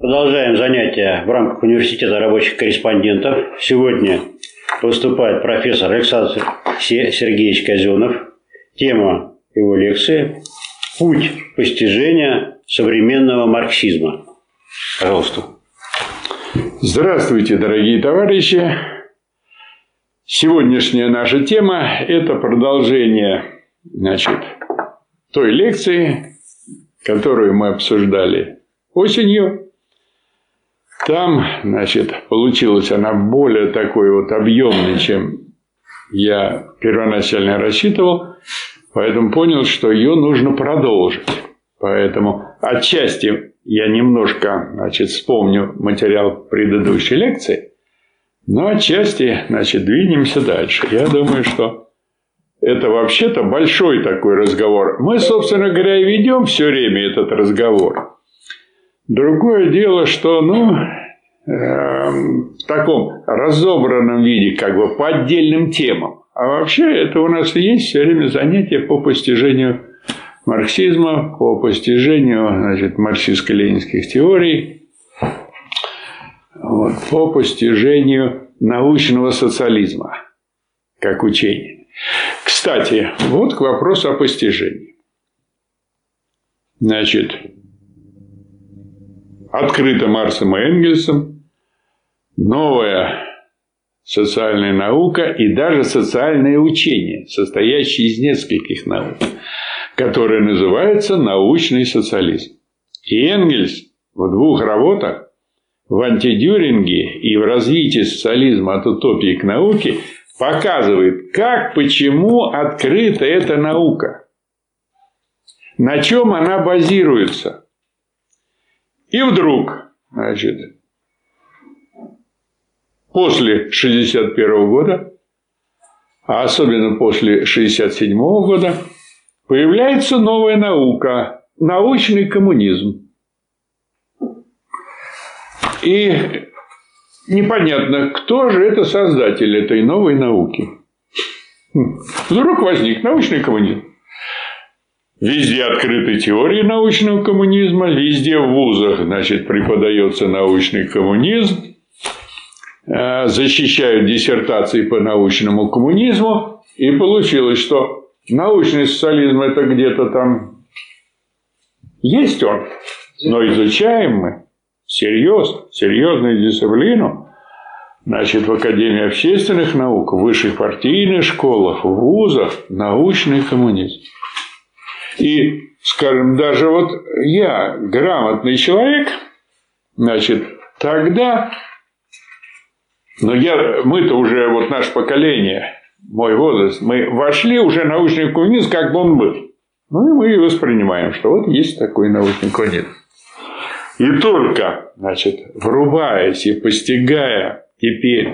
Продолжаем занятия в рамках Университета рабочих корреспондентов. Сегодня выступает профессор Александр Сергеевич Казенов. Тема его лекции – «Путь постижения современного марксизма». Пожалуйста. Здравствуйте, дорогие товарищи. Сегодняшняя наша тема – это продолжение значит, той лекции, которую мы обсуждали осенью там, значит, получилась она более такой вот объемной, чем я первоначально рассчитывал, поэтому понял, что ее нужно продолжить. Поэтому отчасти я немножко, значит, вспомню материал предыдущей лекции, но отчасти, значит, двинемся дальше. Я думаю, что это вообще-то большой такой разговор. Мы, собственно говоря, и ведем все время этот разговор. Другое дело, что, ну, в таком разобранном виде, как бы по отдельным темам. А вообще это у нас есть все время занятия по постижению марксизма, по постижению значит, марксистско-ленинских теорий, вот, по постижению научного социализма как учения. Кстати, вот к вопросу о постижении. Значит, открыто Марсом и Энгельсом новая социальная наука и даже социальное учение, состоящее из нескольких наук, которое называется научный социализм. И Энгельс в двух работах, в антидюринге и в развитии социализма от утопии к науке, показывает, как, почему открыта эта наука, на чем она базируется. И вдруг, значит, после 1961 года, а особенно после 1967 года, появляется новая наука – научный коммунизм. И непонятно, кто же это создатель этой новой науки. Вдруг возник научный коммунизм. Везде открыты теории научного коммунизма, везде в вузах значит, преподается научный коммунизм, защищают диссертации по научному коммунизму, и получилось, что научный социализм это где-то там есть он, но изучаем мы серьезно, серьезную дисциплину, значит, в Академии общественных наук, в высших партийных школах, в вузах научный коммунизм. И, скажем, даже вот я, грамотный человек, значит, тогда но я, мы-то уже, вот наше поколение, мой возраст, мы вошли уже в научный коммунизм, как бы он был. Ну и мы воспринимаем, что вот есть такой научный коммунизм. И только, значит, врубаясь и постигая теперь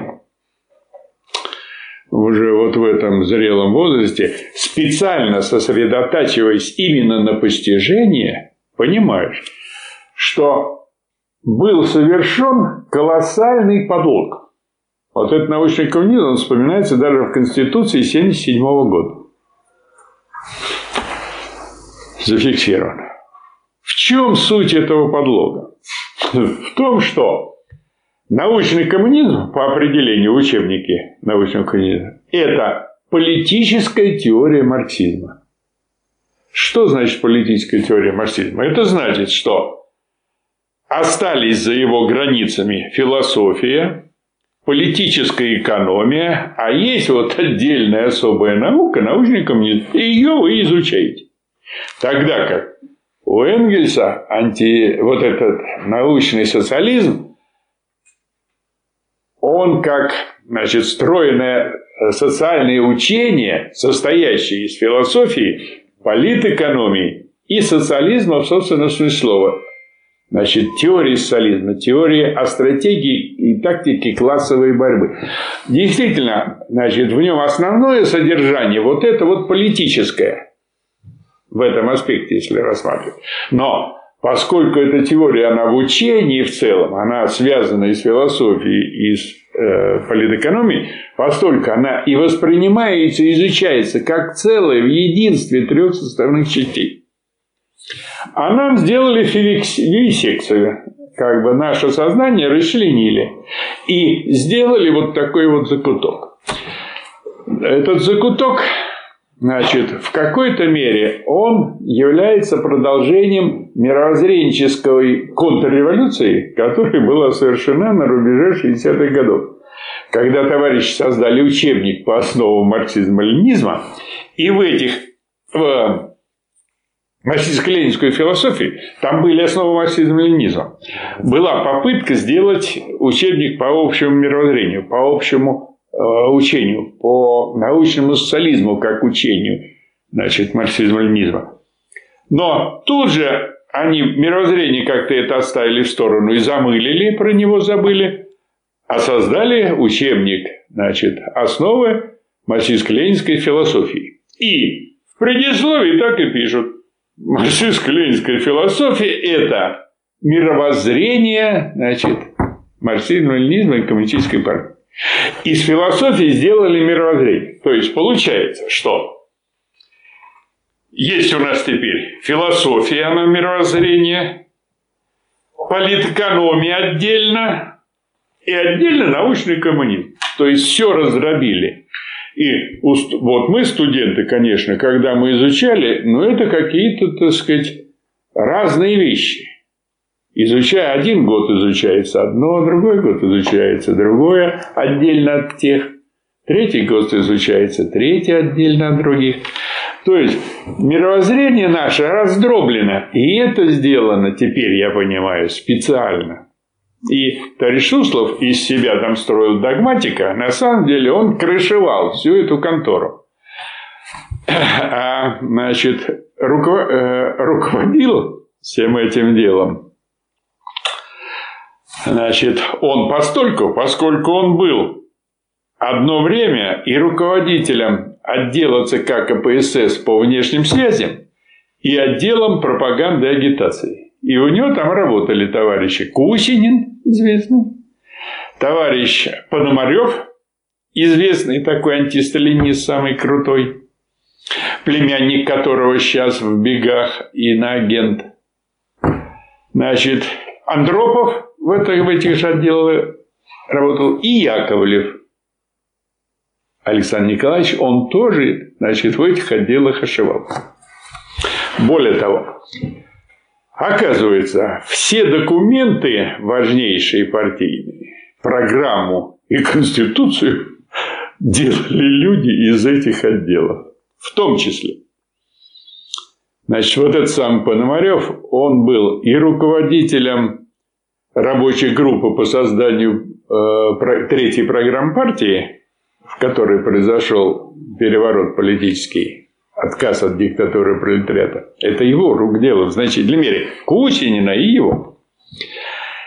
уже вот в этом зрелом возрасте, специально сосредотачиваясь именно на постижении, понимаешь, что был совершен колоссальный подлог. Вот этот научный коммунизм, он вспоминается даже в Конституции 1977 года. Зафиксировано. В чем суть этого подлога? В том, что научный коммунизм, по определению в учебнике научного коммунизма, это политическая теория марксизма. Что значит политическая теория марксизма? Это значит, что остались за его границами философия, политическая экономия, а есть вот отдельная особая наука, научный коммунизм, и ее вы изучаете. Тогда как у Энгельса анти, вот этот научный социализм, он как значит, стройное социальное учение, состоящее из философии, политэкономии и социализма в собственном смысле слова – Значит, теории социализма, теории о стратегии и тактике классовой борьбы. Действительно, значит, в нем основное содержание вот это вот политическое в этом аспекте, если рассматривать. Но поскольку эта теория, она в учении в целом, она связана и с философией, и с э, постольку она и воспринимается, и изучается как целое в единстве трех составных частей. А нам сделали вивисекцию. как бы наше сознание расчленили и сделали вот такой вот закуток. Этот закуток, значит, в какой-то мере он является продолжением мировоззренческой контрреволюции, которая была совершена на рубеже 60-х годов когда товарищи создали учебник по основам марксизма-ленинизма, и в этих в марксистско-ленинскую философию, там были основы марксизма-ленинизма, была попытка сделать учебник по общему мировоззрению, по общему э, учению, по научному социализму как учению значит, марксизма-ленинизма. Но тут же они мировоззрение как-то это оставили в сторону и замылили, про него забыли, а создали учебник, значит, основы марксистско-ленинской философии. И в предисловии так и пишут. Марксистско-ленинская философия – это мировоззрение, значит, марксизма, ленинизма и коммунистической партии. Из философии сделали мировоззрение. То есть получается, что есть у нас теперь философия, она мировоззрение, политэкономия отдельно, и отдельно научный коммунизм. То есть все раздробили. И вот мы, студенты, конечно, когда мы изучали, но это какие-то, так сказать, разные вещи. Изучая один год, изучается одно, другой год изучается другое, отдельно от тех. Третий год изучается третье отдельно от других. То есть мировоззрение наше раздроблено. И это сделано, теперь я понимаю, специально. И товарищ Суслов из себя там строил догматика, на самом деле он крышевал всю эту контору. А, значит, руковод... Э, руководил всем этим делом Значит, он постольку, поскольку он был одно время и руководителем отдела ЦК КПСС по внешним связям и отделом пропаганды и агитации. И у него там работали товарищи Кусинин, известный, товарищ Пономарев, известный такой антисталинист, самый крутой, племянник которого сейчас в бегах и на агент. Значит, Андропов в, это, в этих же отделах работал, и Яковлев. Александр Николаевич, он тоже, значит, в этих отделах ошибался. Более того, Оказывается, все документы важнейшие партийные, программу и конституцию делали люди из этих отделов. В том числе. Значит, вот этот сам Пономарев, он был и руководителем рабочей группы по созданию э, третьей программы партии, в которой произошел переворот политический отказ от диктатуры пролетариата. Это его рук дело в значительной мере. Кусинина и его.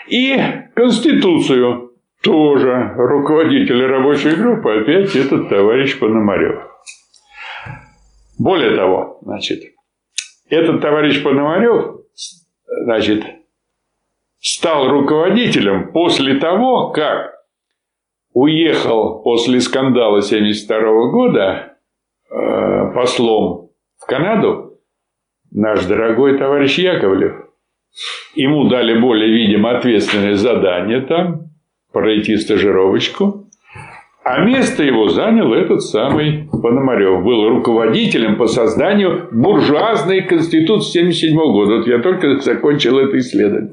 И Конституцию тоже руководитель рабочей группы, опять этот товарищ Пономарев. Более того, значит, этот товарищ Пономарев, значит, стал руководителем после того, как уехал после скандала 1972 года Э, послом в Канаду наш дорогой товарищ Яковлев. Ему дали более, видимо, ответственное задание там, пройти стажировочку. А место его занял этот самый Пономарев. Был руководителем по созданию буржуазной конституции 1977 года. Вот я только закончил это исследование.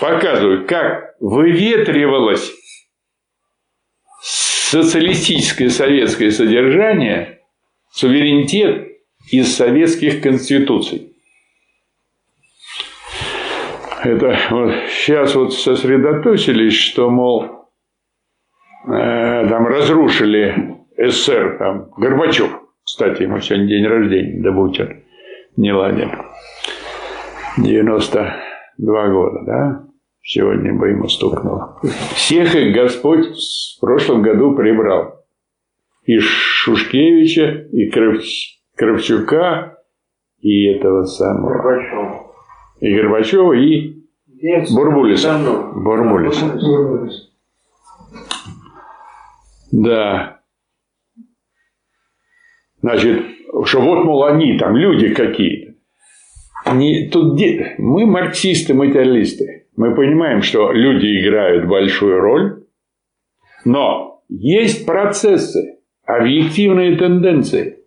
Показываю, как выветривалось социалистическое советское содержание суверенитет из советских конституций. Это вот сейчас вот сосредоточились, что, мол, э, там разрушили СССР, там, Горбачев, кстати, ему сегодня день рождения, да будет не ладен. 92 года, да? Сегодня бы ему стукнуло. Всех их Господь в прошлом году прибрал и Шушкевича, и Кравчука, и этого самого... Горбачева. И Горбачева, и Ельцин, Бурбулиса. Бурбулиса. Да. Значит, что вот, мол, они там, люди какие-то. Не, тут, мы марксисты, материалисты. мы понимаем, что люди играют большую роль, но есть процессы, объективные тенденции.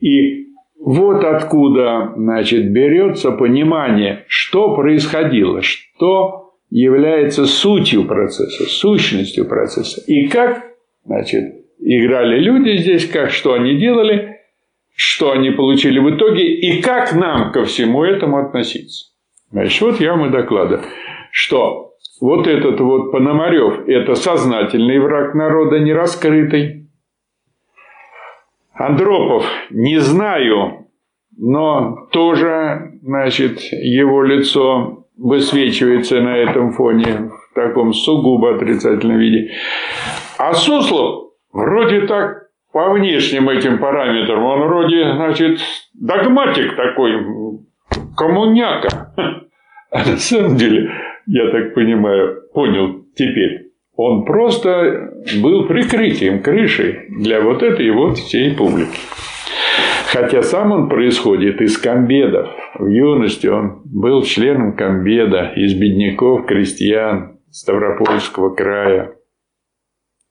И вот откуда значит, берется понимание, что происходило, что является сутью процесса, сущностью процесса. И как значит, играли люди здесь, как, что они делали, что они получили в итоге, и как нам ко всему этому относиться. Значит, вот я вам и докладываю, что вот этот вот Пономарев – это сознательный враг народа, не раскрытый. Андропов не знаю, но тоже, значит, его лицо высвечивается на этом фоне в таком сугубо отрицательном виде. А Суслов вроде так по внешним этим параметрам, он вроде, значит, догматик такой, коммуняка. А на самом деле, я так понимаю, понял теперь, он просто был прикрытием, крышей для вот этой вот всей публики. Хотя сам он происходит из комбедов. В юности он был членом комбеда из бедняков, крестьян Ставропольского края.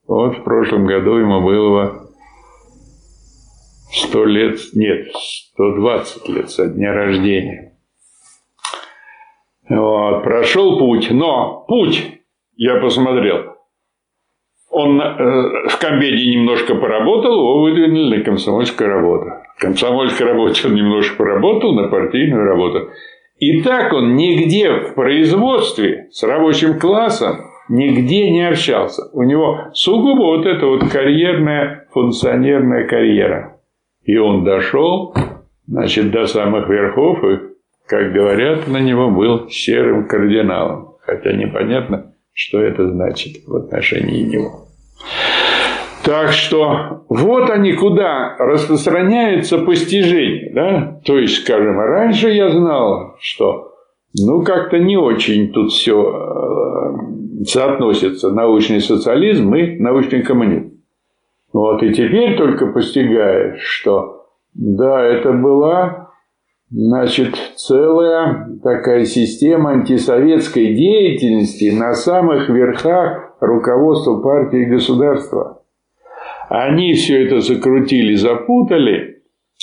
Вот в прошлом году ему было 100 лет, нет, 120 лет со дня рождения. Вот, прошел путь, но путь, я посмотрел, он э, в комбеде немножко поработал, его выдвинули на комсомольскую работу. В комсомольской работе он немножко поработал, на партийную работу. И так он нигде в производстве с рабочим классом нигде не общался. У него сугубо вот эта вот карьерная, функционерная карьера. И он дошел, значит, до самых верхов, и, как говорят, на него был серым кардиналом. Хотя непонятно, что это значит в отношении него. Так что вот они куда распространяются постижения. Да? То есть, скажем, раньше я знал, что ну как-то не очень тут все э, соотносится научный социализм и научный коммунизм. Вот, и теперь только постигаешь, что да, это была значит, целая такая система антисоветской деятельности на самых верхах руководства партии и государства. Они все это закрутили, запутали,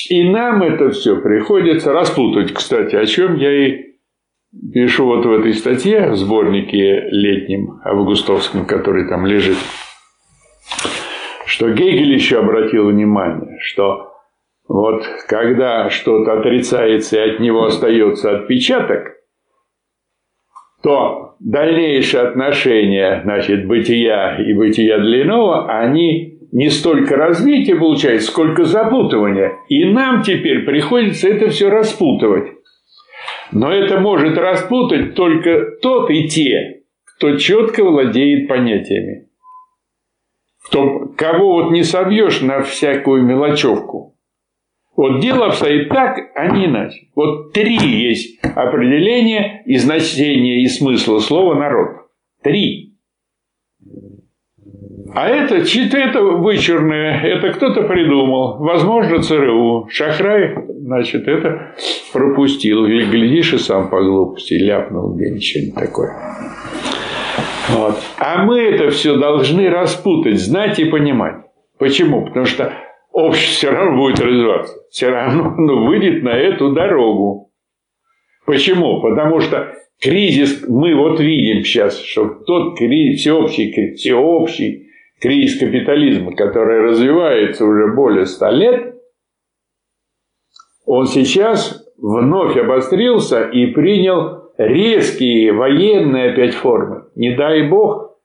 и нам это все приходится распутать, кстати, о чем я и пишу вот в этой статье, в сборнике летнем августовском, который там лежит что Гегель еще обратил внимание, что вот когда что-то отрицается и от него остается отпечаток, то дальнейшие отношения значит, бытия и бытия для иного, они не столько развитие получают, сколько запутывание. И нам теперь приходится это все распутывать. Но это может распутать только тот и те, кто четко владеет понятиями то кого вот не собьешь на всякую мелочевку. Вот дело обстоит так, а не иначе. Вот три есть определения и значения и смысла слова народ. Три. А это, это вычурное, это кто-то придумал. Возможно, ЦРУ. Шахрай, значит, это пропустил. Или, глядишь, и сам по глупости ляпнул где-нибудь такое. Вот. А мы это все должны распутать, знать и понимать. Почему? Потому что общество все равно будет развиваться. Все равно оно выйдет на эту дорогу. Почему? Потому что кризис, мы вот видим сейчас, что тот кризис, всеобщий, всеобщий кризис капитализма, который развивается уже более ста лет, он сейчас вновь обострился и принял резкие военные опять формы. Не дай бог,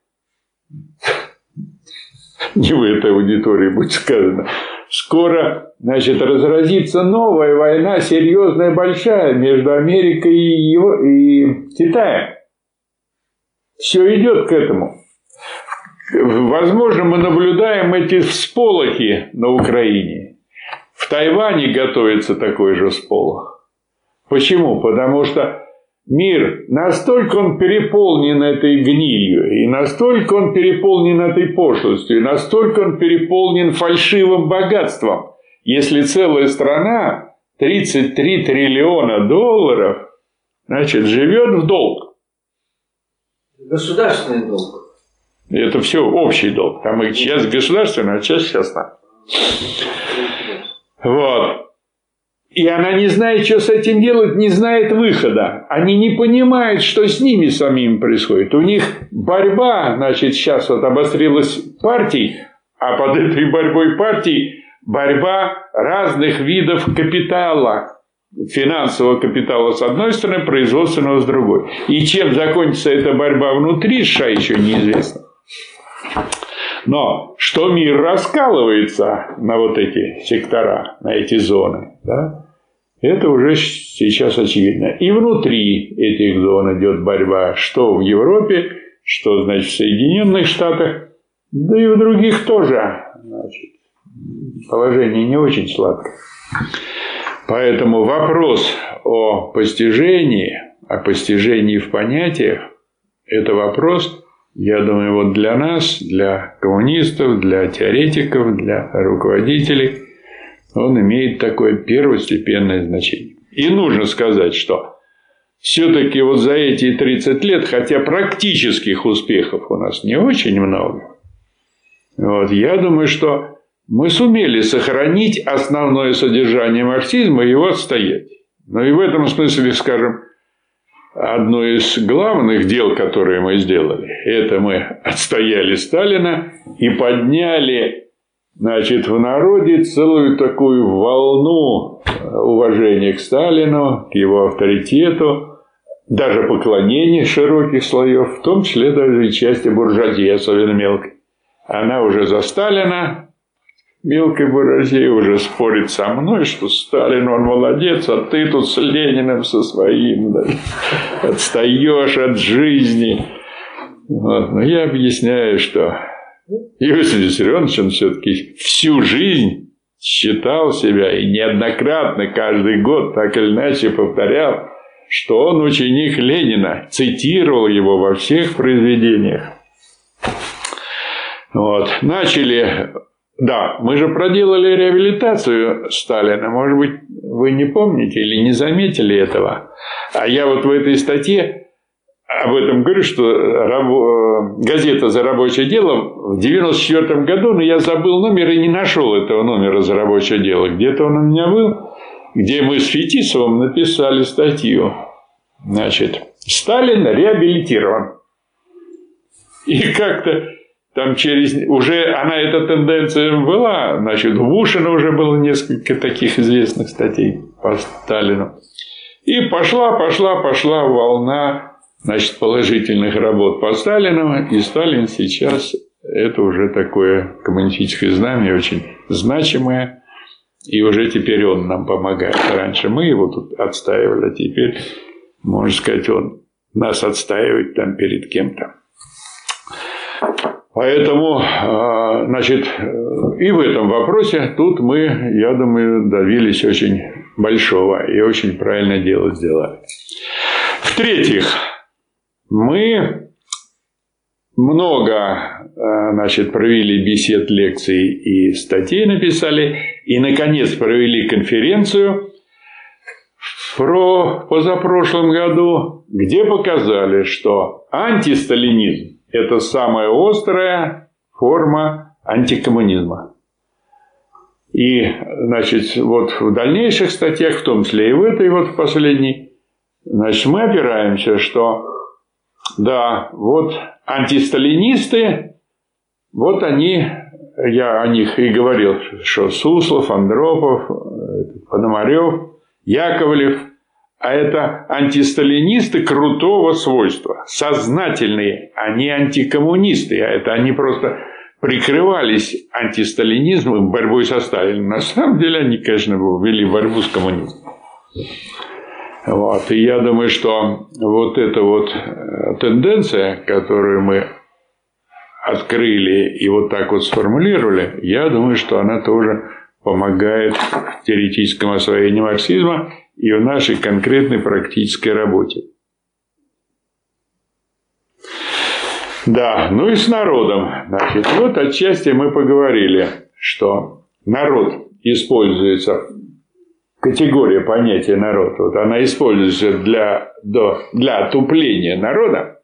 не в этой аудитории будет сказано, скоро значит, разразится новая война, серьезная, большая, между Америкой и, его, и Китаем. Все идет к этому. Возможно, мы наблюдаем эти всполохи на Украине. В Тайване готовится такой же всполох. Почему? Потому что Мир, настолько он переполнен этой гнилью, и настолько он переполнен этой пошлостью, и настолько он переполнен фальшивым богатством. Если целая страна, 33 триллиона долларов, значит, живет в долг. Государственный долг. Это все общий долг. Там и часть государственная, а часть частная. Вот. И она не знает, что с этим делать, не знает выхода. Они не понимают, что с ними самим происходит. У них борьба, значит, сейчас вот обострилась партий, а под этой борьбой партий борьба разных видов капитала. Финансового капитала с одной стороны, производственного с другой. И чем закончится эта борьба внутри США, еще неизвестно. Но что мир раскалывается на вот эти сектора, на эти зоны, да, это уже сейчас очевидно. И внутри этих зон идет борьба, что в Европе, что, значит, в Соединенных Штатах, да и в других тоже. Значит, положение не очень сладкое. Поэтому вопрос о постижении, о постижении в понятиях, это вопрос, я думаю, вот для нас, для коммунистов, для теоретиков, для руководителей, он имеет такое первостепенное значение. И нужно сказать, что все-таки вот за эти 30 лет, хотя практических успехов у нас не очень много, вот, я думаю, что мы сумели сохранить основное содержание марксизма и его отстоять. Но и в этом смысле, скажем, одно из главных дел, которые мы сделали, это мы отстояли Сталина и подняли значит, в народе целую такую волну уважения к Сталину, к его авторитету, даже поклонение широких слоев, в том числе даже и части буржуазии, особенно мелкой. Она уже за Сталина, мелкая буржуазия уже спорит со мной, что Сталин, он молодец, а ты тут с Лениным со своим да, отстаешь от жизни. Вот. Но я объясняю, что Иосиф Виссарионович, он все-таки всю жизнь считал себя и неоднократно каждый год так или иначе повторял, что он ученик Ленина, цитировал его во всех произведениях. Вот. Начали да, мы же проделали реабилитацию Сталина. Может быть, вы не помните или не заметили этого. А я вот в этой статье об этом говорю, что рабо... газета «За рабочее дело» в 1994 году, но я забыл номер и не нашел этого номера «За рабочее дело». Где-то он у меня был, где мы с Фетисовым написали статью. Значит, Сталин реабилитирован. И как-то там через... Уже она, эта тенденция была. Значит, у Бушина уже было несколько таких известных статей по Сталину. И пошла, пошла, пошла волна значит, положительных работ по Сталину. И Сталин сейчас это уже такое коммунистическое знамя, очень значимое. И уже теперь он нам помогает. Раньше мы его тут отстаивали, а теперь, можно сказать, он нас отстаивает там перед кем-то. Поэтому, а, значит, и в этом вопросе тут мы, я думаю, добились очень большого и очень правильное дело сделали. В-третьих, мы много а, значит, провели бесед, лекций и статей написали, и, наконец, провели конференцию про позапрошлом году, где показали, что антисталинизм это самая острая форма антикоммунизма. И, значит, вот в дальнейших статьях, в том числе и в этой вот последней, значит, мы опираемся, что да, вот антисталинисты, вот они, я о них и говорил, что Суслов, Андропов, Пономарев, Яковлев – а это антисталинисты крутого свойства, сознательные, а не антикоммунисты. А это они просто прикрывались антисталинизмом, борьбой со Сталином. На самом деле они, конечно, вели борьбу с коммунизмом. Вот. И я думаю, что вот эта вот э, тенденция, которую мы открыли и вот так вот сформулировали, я думаю, что она тоже помогает в теоретическом освоении марксизма и в нашей конкретной практической работе. Да, ну и с народом. Значит, вот отчасти мы поговорили, что народ используется, категория понятия народ, вот она используется для, для отупления народа.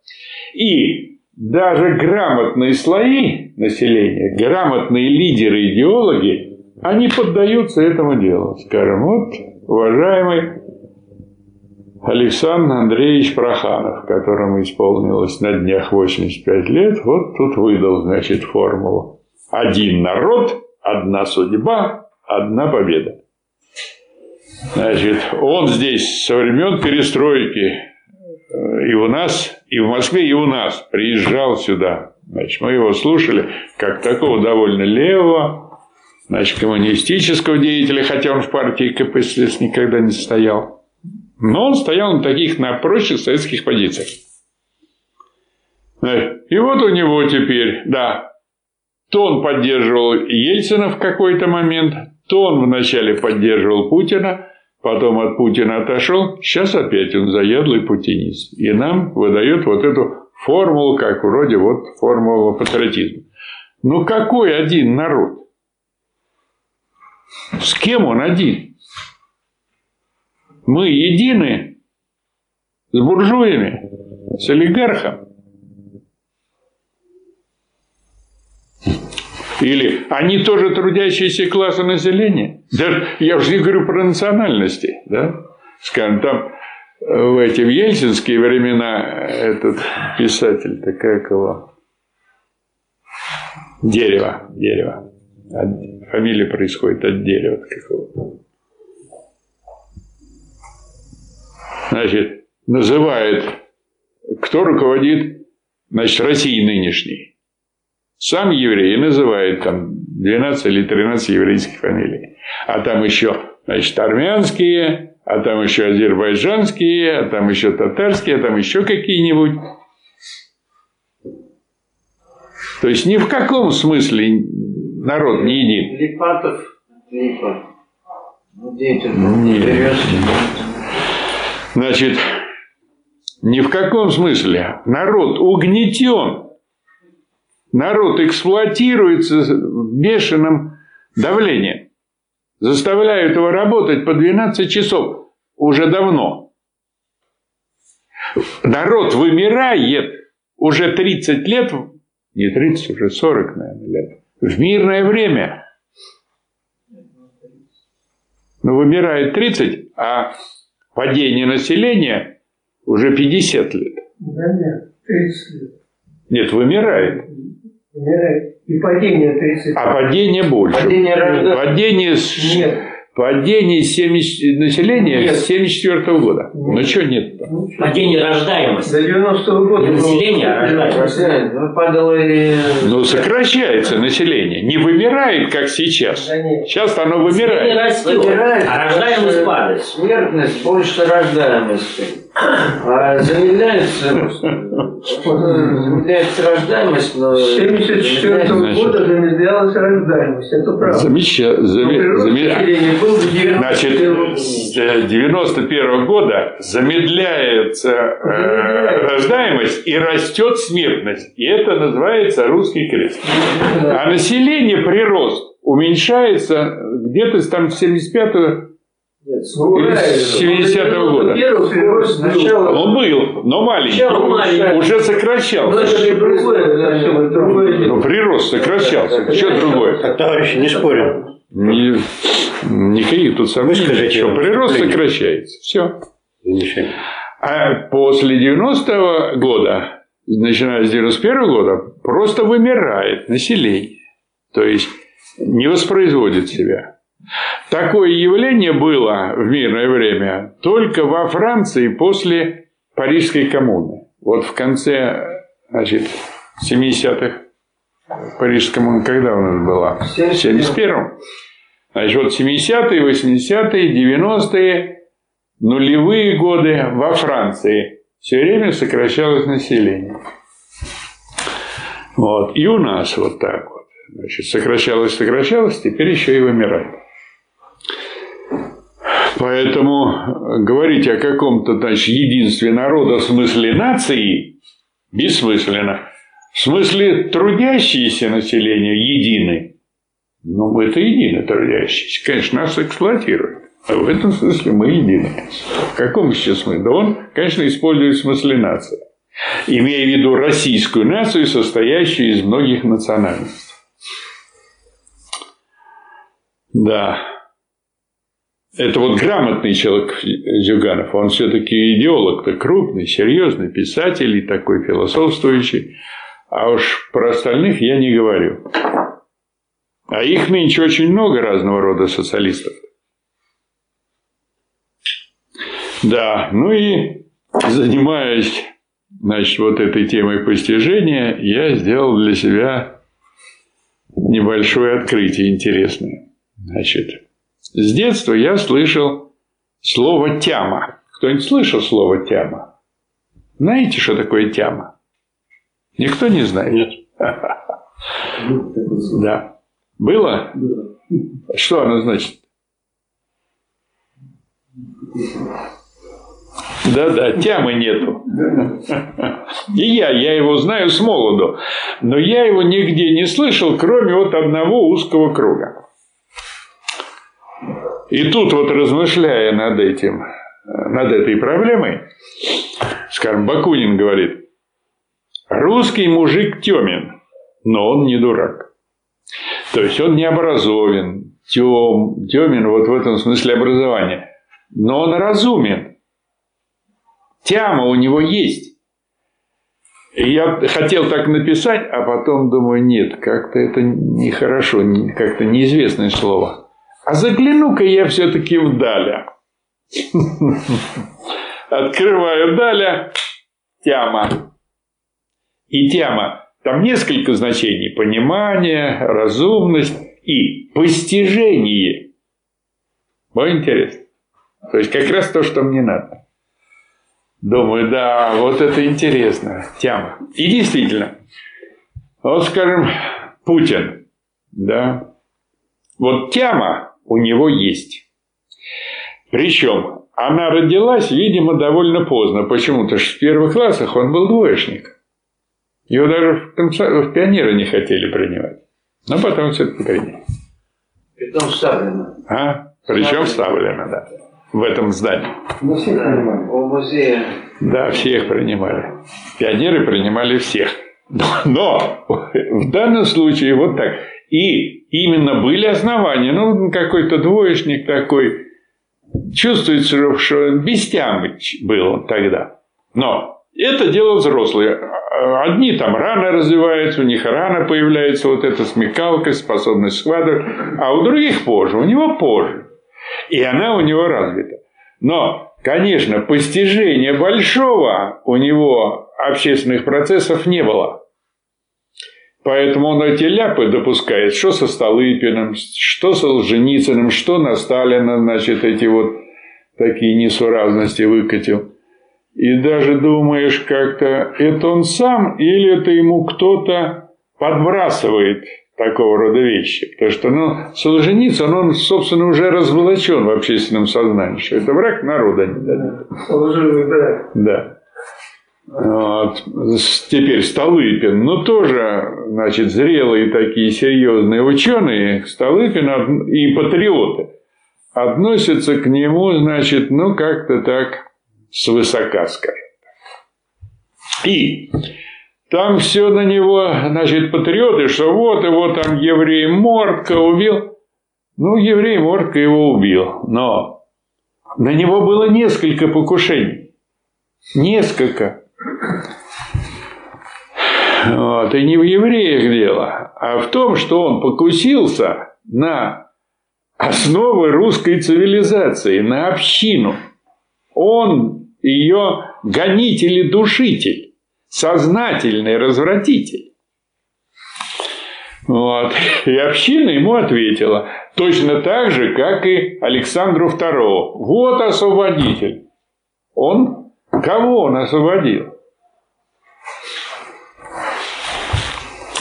И даже грамотные слои населения, грамотные лидеры, идеологи, они поддаются этому делу. Скажем, вот, уважаемый Александр Андреевич Проханов, которому исполнилось на днях 85 лет, вот тут выдал, значит, формулу. Один народ, одна судьба, одна победа. Значит, он здесь со времен перестройки э, и у нас, и в Москве, и у нас приезжал сюда. Значит, мы его слушали как такого довольно левого, значит, коммунистического деятеля, хотя он в партии КПСС никогда не стоял. Но он стоял на таких на прочих советских позициях. И вот у него теперь, да, то он поддерживал Ельцина в какой-то момент, то он вначале поддерживал Путина, потом от Путина отошел, сейчас опять он заядлый путинист. И нам выдает вот эту формулу, как вроде вот формула патриотизма. Ну какой один народ? С кем он один? Мы едины с буржуями, с олигархом. Или они тоже трудящиеся классы населения. Даже, я уже не говорю про национальности. Да? Скажем, там в эти в ельцинские времена этот писатель, такая кого? Дерево. Дерево. От, фамилия происходит от дерева какого Значит, называет, кто руководит, значит, Россией нынешней. Сам еврей называет там 12 или 13 еврейских фамилий. А там еще, значит, армянские, а там еще азербайджанские, а там еще татарские, а там еще какие-нибудь. То есть ни в каком смысле народ не един. Липатов, Липа. Ну, деятель. Нет. Значит, ни в каком смысле народ угнетен народ эксплуатируется в бешеном давлении. Заставляют его работать по 12 часов уже давно. Народ вымирает уже 30 лет, не 30, уже 40, наверное, лет, в мирное время. Но вымирает 30, а падение населения уже 50 лет. Да нет, 30 лет. Нет, вымирает. И падение 30. А падение больше. Падение рождается. Падение, с- Нет. падение 70, населения Нет. с 74 года. Нет. Ну что нет-то? Падение рождаемости. До 90-го года. Не было население, а 12. Рождает, ну, падало и... Ну, сокращается население. Не вымирает, как сейчас. Да нет. Сейчас оно Не вымирает. растет, Вымирает. а рождаемость падает. Смертность больше рождаемости. А замедляется, замедляется рождаемость, но... С 74 Значит. года замедлялась рождаемость. Это правда. Замеча- Но заме- прирост заме- населения был в 91 Значит, с 91 года замедляется э, Замедляется. рождаемость и растет смертность. И это называется русский крест. А население прирост уменьшается где-то там с 75 Ура, с 70-го года. Первый был. Сначала- Он был, но маленький. Сначала маленький. Уже Но сокращался. это другое, всё, другое. Ну, прирост сокращался. Что другое? Товарищи, не спорим. Не- никаких тут сомнений. Что прирост сокращается. Все. Замечательно. А после 90-го года, начиная с 91 года, просто вымирает население. То есть не воспроизводит себя. Такое явление было в мирное время только во Франции после Парижской коммуны. Вот в конце значит, 70-х Парижская коммуна когда у нас была? В 71-м. Значит, вот 70-е, 80-е, 90-е, нулевые годы во Франции все время сокращалось население. Вот. И у нас вот так вот. Значит, сокращалось, сокращалось, теперь еще и вымирает. Поэтому говорить о каком-то значит, единстве народа в смысле нации бессмысленно. В смысле трудящееся население едины. Ну, это едино трудящиеся. Конечно, нас эксплуатируют. А в этом смысле мы едины. В каком еще смысле? Да он, конечно, использует смысле нации. Имея в виду российскую нацию, состоящую из многих национальностей. Да. Это вот грамотный человек Зюганов. Он все-таки идеолог-то крупный, серьезный писатель и такой философствующий. А уж про остальных я не говорю. А их нынче очень много разного рода социалистов. Да, ну и занимаясь значит, вот этой темой постижения, я сделал для себя небольшое открытие интересное. Значит, с детства я слышал слово «тяма». Кто-нибудь слышал слово «тяма»? Знаете, что такое тяма? Никто не знает? Да. Было? Что оно значит? Да-да, тямы нету. И я, я его знаю с молоду, но я его нигде не слышал, кроме вот одного узкого круга. И тут вот размышляя над этим, над этой проблемой, скажем, Бакунин говорит, русский мужик темен, но он не дурак. То есть он не образован, тем, темен вот в этом смысле образования, но он разумен. Тяма у него есть. И я хотел так написать, а потом думаю, нет, как-то это нехорошо, как-то неизвестное слово. А загляну-ка я все-таки в Даля. Открываю Даля, тяма. И тяма. Там несколько значений. Понимание, разумность и постижение. Вот интересно. То есть, как раз то, что мне надо. Думаю, да, вот это интересно. Тяма. И действительно, вот, скажем, Путин, да, вот тяма у него есть. Причем она родилась, видимо, довольно поздно. Почему-то в первых классах он был двоечник. Его даже в, комсо... в пионеры не хотели принимать. Но потом все-таки приняли. Притом Сталина. А? Причем Сталина, да. В этом здании. Мы всех Да, понимаем. у музея. Да, всех принимали. Пионеры принимали всех. Но, но в данном случае вот так. И именно были основания. Ну, какой-то двоечник такой. Чувствуется, что без тямы был тогда. Но это дело взрослые. Одни там рано развиваются, у них рано появляется вот эта смекалка, способность складывать, а у других позже, у него позже. И она у него развита. Но, конечно, постижения большого у него общественных процессов не было. Поэтому он эти ляпы допускает, что со Столыпиным, что с Солженицыным, что на Сталина, значит, эти вот такие несуразности выкатил. И даже думаешь как-то, это он сам или это ему кто-то подбрасывает такого рода вещи. Потому что ну, Солженицын, он, собственно, уже разволочен в общественном сознании, что это враг народа брак. Да. Теперь Столыпин, ну тоже, значит, зрелые такие серьезные ученые, Столыпин и патриоты относятся к нему, значит, ну как-то так свысока, скажем. И там все на него, значит, патриоты, что вот его там еврей Мортко убил. Ну, еврей Мортко его убил, но на него было несколько покушений. Несколько. Вот. И не в евреях дело, а в том, что он покусился на основы русской цивилизации, на общину. Он ее гонитель и душитель, сознательный развратитель. Вот. И община ему ответила, точно так же, как и Александру II. Вот освободитель. Он кого он освободил?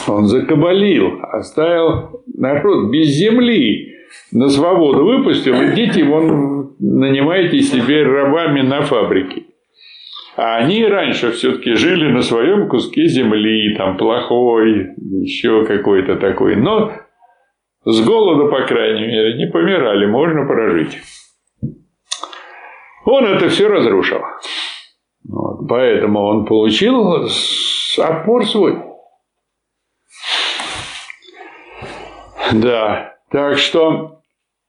Он закабалил, оставил народ без земли, на свободу выпустил, идите вон нанимайте себе рабами на фабрике. А они раньше все-таки жили на своем куске земли, там плохой, еще какой-то такой. Но с голоду, по крайней мере, не помирали, можно прожить. Он это все разрушил. Вот, поэтому он получил опор свой. Да, так что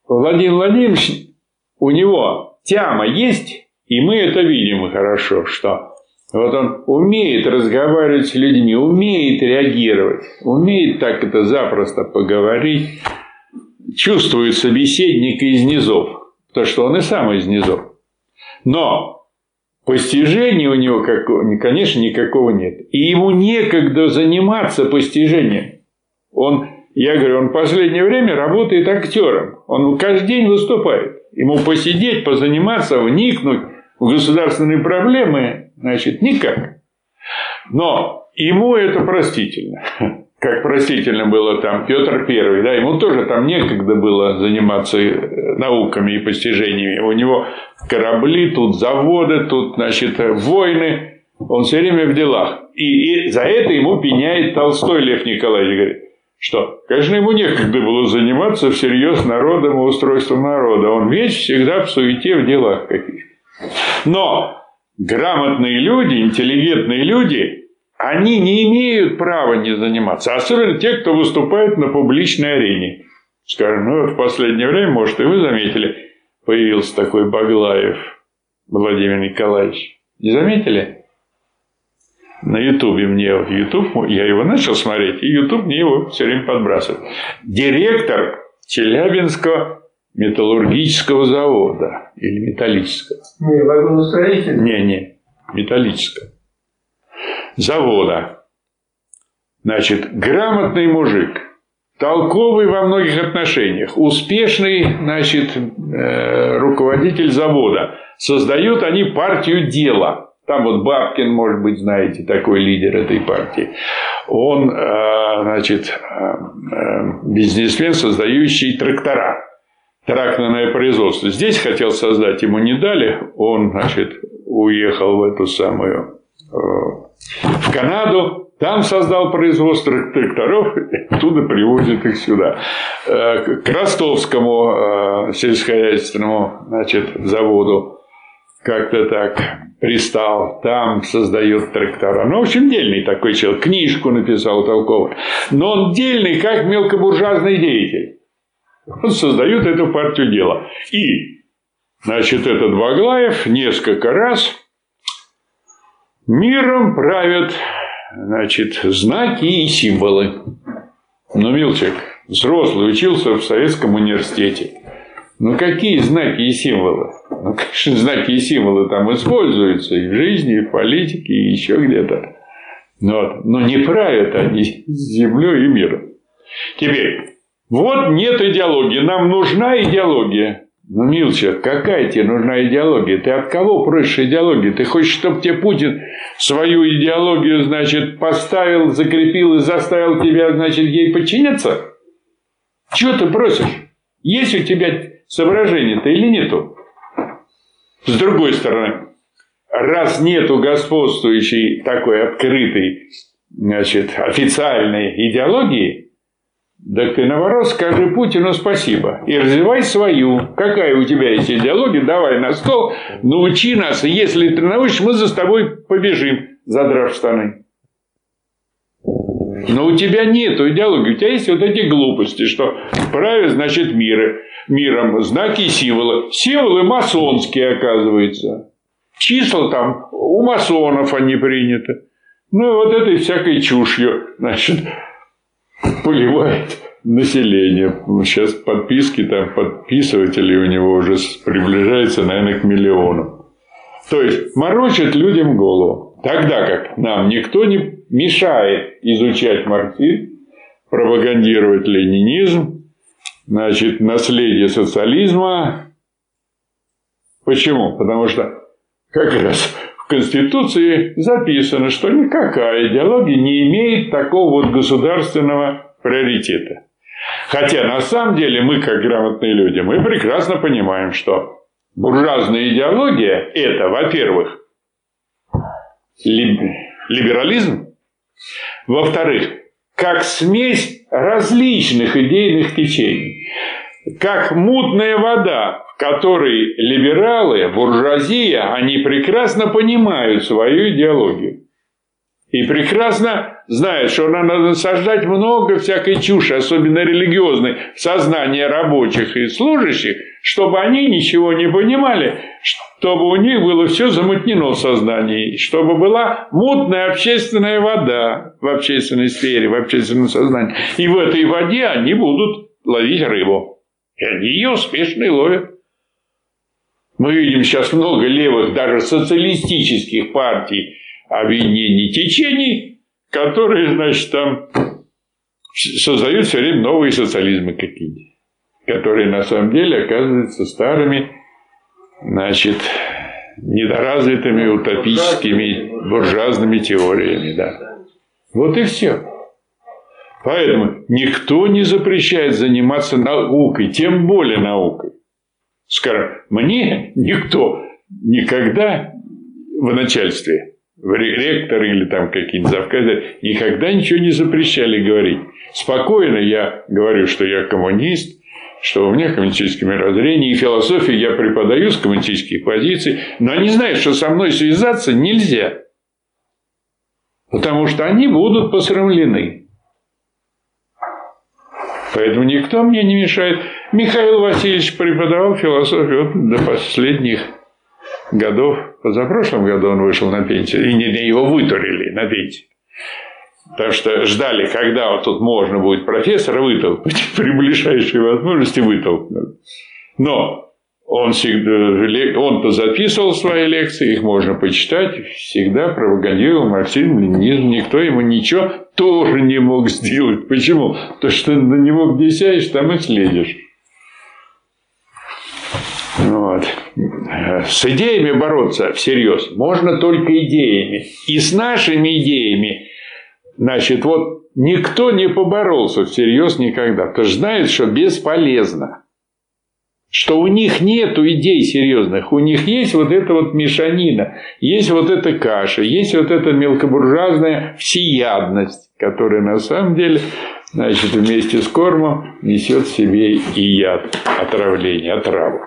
Владимир Владимирович, у него тяма есть, и мы это видим хорошо, что вот он умеет разговаривать с людьми, умеет реагировать, умеет так это запросто поговорить, чувствует собеседника из низов, потому что он и сам из низов. Но постижения у него, конечно, никакого нет. И ему некогда заниматься постижением. Он, я говорю, он в последнее время работает актером. Он каждый день выступает. Ему посидеть, позаниматься, вникнуть в государственные проблемы, значит, никак. Но ему это простительно. Как простительно было там Петр Первый, да, ему тоже там некогда было заниматься э, науками и постижениями. У него корабли, тут заводы, тут, значит, войны. Он все время в делах. И, и за это ему пеняет Толстой Лев Николаевич. Говорит, что, конечно, ему некогда было заниматься всерьез народом и устройством народа. Он весь всегда в суете, в делах каких-то. Но грамотные люди, интеллигентные люди, они не имеют права не заниматься. Особенно те, кто выступает на публичной арене. Скажем, ну вот в последнее время, может, и вы заметили, появился такой Баглаев Владимир Николаевич. Не заметили? На Ютубе мне, Ютуб, я его начал смотреть, и Ютуб мне его все время подбрасывает. Директор Челябинского металлургического завода или металлического. Не, вагоностроитель. Не, не, металлического. Завода. Значит, грамотный мужик, толковый во многих отношениях, успешный, значит, э, руководитель завода. Создают они партию дела. Там вот Бабкин, может быть, знаете, такой лидер этой партии. Он, э, значит, э, э, бизнесмен, создающий трактора тракторное производство. Здесь хотел создать, ему не дали. Он, значит, уехал в эту самую в Канаду, там создал производство тракторов, оттуда привозит их сюда. К Ростовскому сельскохозяйственному значит, заводу как-то так пристал, там создают трактора. Ну, в общем, дельный такой человек, книжку написал толково. Но он дельный, как мелкобуржуазный деятель. Он создает эту партию дела. И, значит, этот Баглаев несколько раз миром правят, значит, знаки и символы. Ну, Милчик, взрослый, учился в Советском университете. Ну, какие знаки и символы? Ну, конечно, знаки и символы там используются и в жизни, и в политике, и еще где-то. Вот. Но не правят они землей и миром. Теперь, вот нет идеологии. Нам нужна идеология. Ну, Милчик, какая тебе нужна идеология? Ты от кого просишь идеологию? Ты хочешь, чтобы тебе Путин свою идеологию, значит, поставил, закрепил и заставил тебя, значит, ей подчиняться? Чего ты просишь? Есть у тебя соображение-то или нету? С другой стороны, раз нету господствующей такой открытой, значит, официальной идеологии, так ты наоборот скажи Путину спасибо и развивай свою. Какая у тебя есть идеология, давай на стол, научи нас, если ты научишь, мы за тобой побежим, задрав штаны. Но у тебя нет идеологии, у тебя есть вот эти глупости, что правит, значит, миры, миром знаки и символы. Символы масонские, оказывается. Числа там у масонов они приняты. Ну, вот этой всякой чушью, значит, поливает население. Сейчас подписки, там, подписывателей у него уже приближается, наверное, к миллиону. То есть, морочат людям голову. Тогда как нам никто не мешает изучать марксизм, пропагандировать ленинизм, значит, наследие социализма. Почему? Потому что как раз в Конституции записано, что никакая идеология не имеет такого вот государственного приоритета. Хотя на самом деле мы, как грамотные люди, мы прекрасно понимаем, что буржуазная идеология – это, во-первых, либерализм, во-вторых, как смесь различных идейных течений. как мутная вода, в которой либералы, буржуазия, они прекрасно понимают свою идеологию. И прекрасно знают, что надо насаждать много всякой чуши, особенно религиозной, в сознание рабочих и служащих, чтобы они ничего не понимали, чтобы у них было все замутнено в сознании, чтобы была мутная общественная вода в общественной сфере, в общественном сознании. И в этой воде они будут ловить рыбу. И они ее успешно и ловят. Мы видим сейчас много левых, даже социалистических партий, объединений, течений, которые, значит, там создают все время новые социализмы какие-то, которые на самом деле оказываются старыми, значит, недоразвитыми утопическими буржуазными теориями, да. Вот и все. Поэтому никто не запрещает заниматься наукой, тем более наукой. Скажем, мне никто никогда в начальстве, в ректор или там какие-нибудь завказы, никогда ничего не запрещали говорить. Спокойно я говорю, что я коммунист, что у меня коммунистическое мировоззрение, и философию я преподаю с коммунистических позиций, но они знают, что со мной связаться нельзя. Потому что они будут посрамлены. Поэтому никто мне не мешает. Михаил Васильевич преподавал философию до последних годов. Позапрошлом году он вышел на пенсию. И не, не его вытурили на пенсию. Потому что ждали, когда вот тут можно будет профессора вытолкнуть. При ближайшей возможности вытолкнуть. Но он всегда, он-то записывал свои лекции, их можно почитать, всегда пропагандировал марксизм, ленинизм, никто ему ничего тоже не мог сделать. Почему? Потому что на него где сядешь, там и следишь. Вот. С идеями бороться всерьез. Можно только идеями. И с нашими идеями, значит, вот никто не поборолся всерьез никогда, потому что знает, что бесполезно. Что у них нет идей серьезных, у них есть вот эта вот мешанина, есть вот эта каша, есть вот эта мелкобуржуазная всеядность, которая на самом деле значит, вместе с кормом несет в себе и яд, отравление, отраву.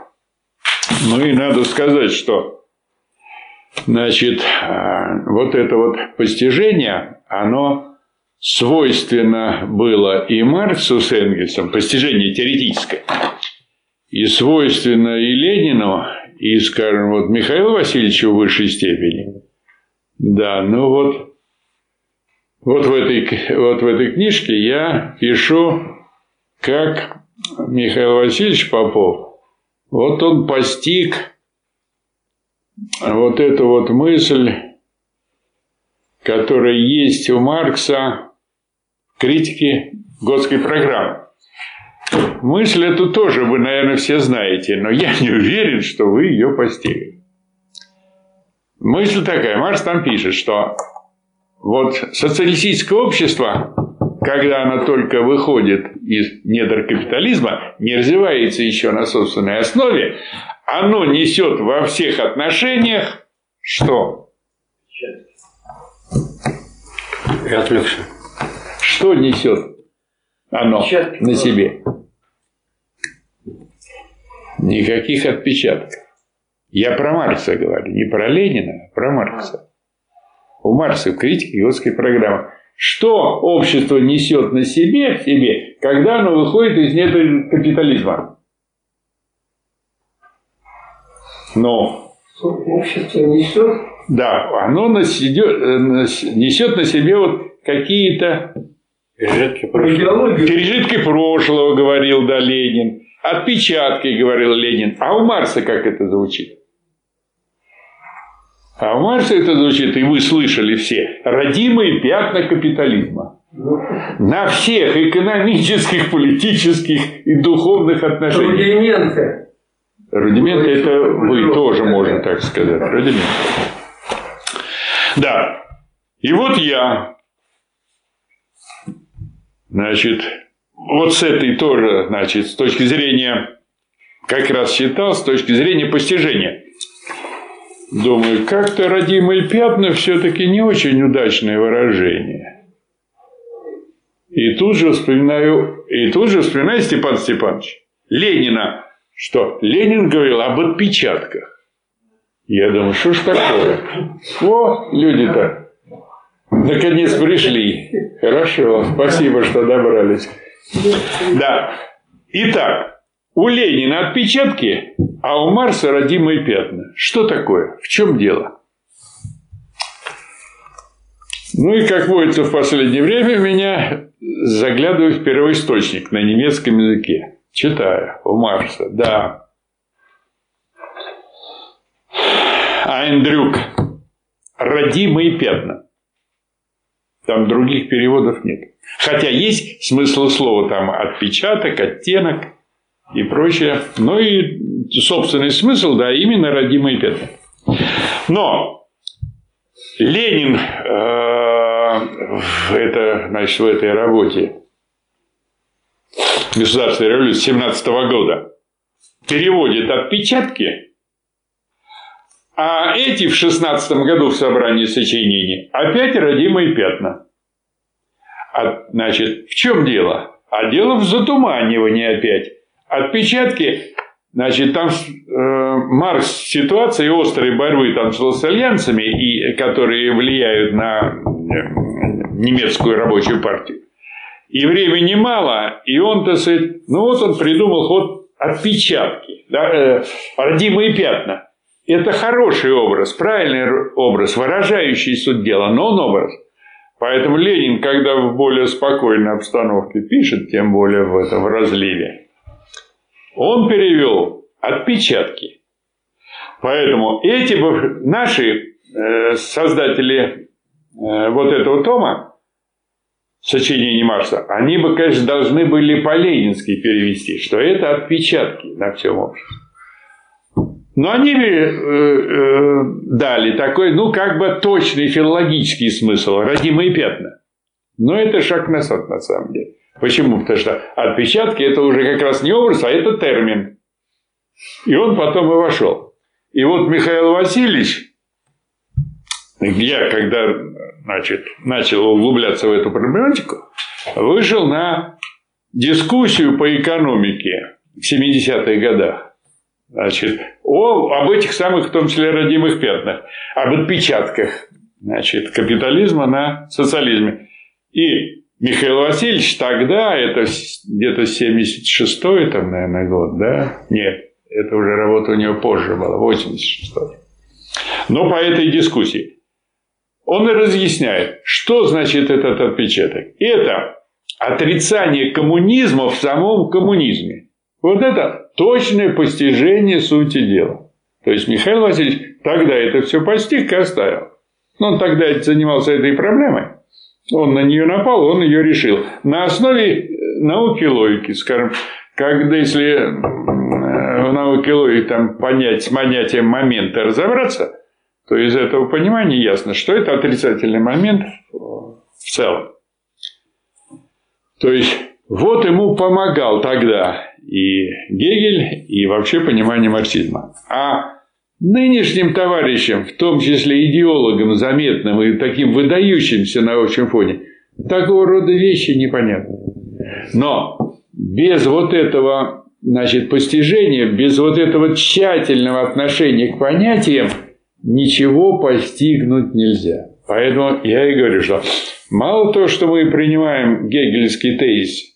Ну и надо сказать, что значит, а, вот это вот постижение, оно свойственно было и Марксу с Энгельсом, постижение теоретическое, и свойственно и Ленину, и, скажем, вот Михаилу Васильевичу в высшей степени. Да, ну вот, вот в этой, вот в этой книжке я пишу, как Михаил Васильевич Попов, вот он постиг вот эту вот мысль, которая есть у Маркса в критике Готской программы. Мысль эту тоже вы, наверное, все знаете, но я не уверен, что вы ее постигли. Мысль такая, Марс там пишет, что вот социалистическое общество, когда оно только выходит из недр капитализма, не развивается еще на собственной основе, оно несет во всех отношениях что? Я отвлекся. Что несет оно на себе? Никаких отпечатков. Я про Маркса говорю, не про Ленина, а про Маркса. У Маркса в критике Иосской программы. Что общество несет на себе, в себе, когда оно выходит из недр капитализма? Но общество несет? Да, оно несет на себе вот какие-то пережитки прошлого. Пережитки прошлого, говорил да Ленин. Отпечатки, говорил Ленин. А у Марса как это звучит? А у Марса это звучит, и вы слышали все, родимые пятна капитализма. На всех экономических, политических и духовных отношениях. Рудименты. Рудименты это вы тоже, можно так сказать. Рудименты. Да. И вот я, значит, вот с этой тоже, значит, с точки зрения, как раз считал, с точки зрения постижения. Думаю, как-то родимые пятна все-таки не очень удачное выражение. И тут же вспоминаю, и тут же вспоминаю Степан Степанович Ленина, что Ленин говорил об отпечатках. Я думаю, что ж такое? О, люди-то наконец пришли. Хорошо, спасибо, что добрались. Да. Итак, у Ленина отпечатки, а у Марса родимые пятна. Что такое? В чем дело? Ну и, как водится в последнее время, меня заглядываю в первоисточник на немецком языке. Читаю у Марса, да. Айндрюк. Родимые пятна. Там других переводов нет. Хотя есть смысл слова там отпечаток, оттенок и прочее. Но и собственный смысл, да, именно родимые пятна. Но Ленин э, в, это, значит, в этой работе Государственной революции 17 года переводит отпечатки, а эти в 16 году в собрании сочинений опять родимые пятна. А, значит, в чем дело? А дело в затуманивании опять. Отпечатки, значит, там э, Маркс ситуации острой борьбы там с альянсами, и, которые влияют на э, немецкую рабочую партию. И времени мало, и он, так сказать, ну вот он придумал ход отпечатки, да, э, родимые пятна. Это хороший образ, правильный образ, выражающий суть дела, но он образ. Поэтому Ленин, когда в более спокойной обстановке пишет, тем более в этом разливе, он перевел отпечатки. Поэтому эти наши э, создатели э, вот этого тома, сочинений Марса, они бы, конечно, должны были по-ленински перевести, что это отпечатки на всем обществе. Но они э, э, дали такой, ну, как бы точный филологический смысл, родимые пятна. Но это шаг назад, на самом деле. Почему? Потому что отпечатки – это уже как раз не образ, а это термин. И он потом и вошел. И вот Михаил Васильевич, я когда значит, начал углубляться в эту проблематику, вышел на дискуссию по экономике в 70-х годах. Значит, о, об этих самых, в том числе, родимых пятнах, об отпечатках значит, капитализма на социализме. И Михаил Васильевич тогда, это где-то 76-й, там, наверное, год, да? Нет, это уже работа у него позже была, 86-й. Но по этой дискуссии. Он и разъясняет, что значит этот отпечаток. Это отрицание коммунизма в самом коммунизме. Вот это точное постижение сути дела. То есть Михаил Васильевич тогда это все постиг и оставил. Но он тогда занимался этой проблемой. Он на нее напал, он ее решил. На основе э, науки логики, скажем, когда если э, в науке логики там понять с понятием момента разобраться, то из этого понимания ясно, что это отрицательный момент в целом. То есть вот ему помогал тогда и Гегель, и вообще понимание марксизма. А нынешним товарищам, в том числе идеологам заметным и таким выдающимся на общем фоне, такого рода вещи непонятны. Но без вот этого значит, постижения, без вот этого тщательного отношения к понятиям ничего постигнуть нельзя. Поэтому я и говорю, что мало того, что мы принимаем гегельский тезис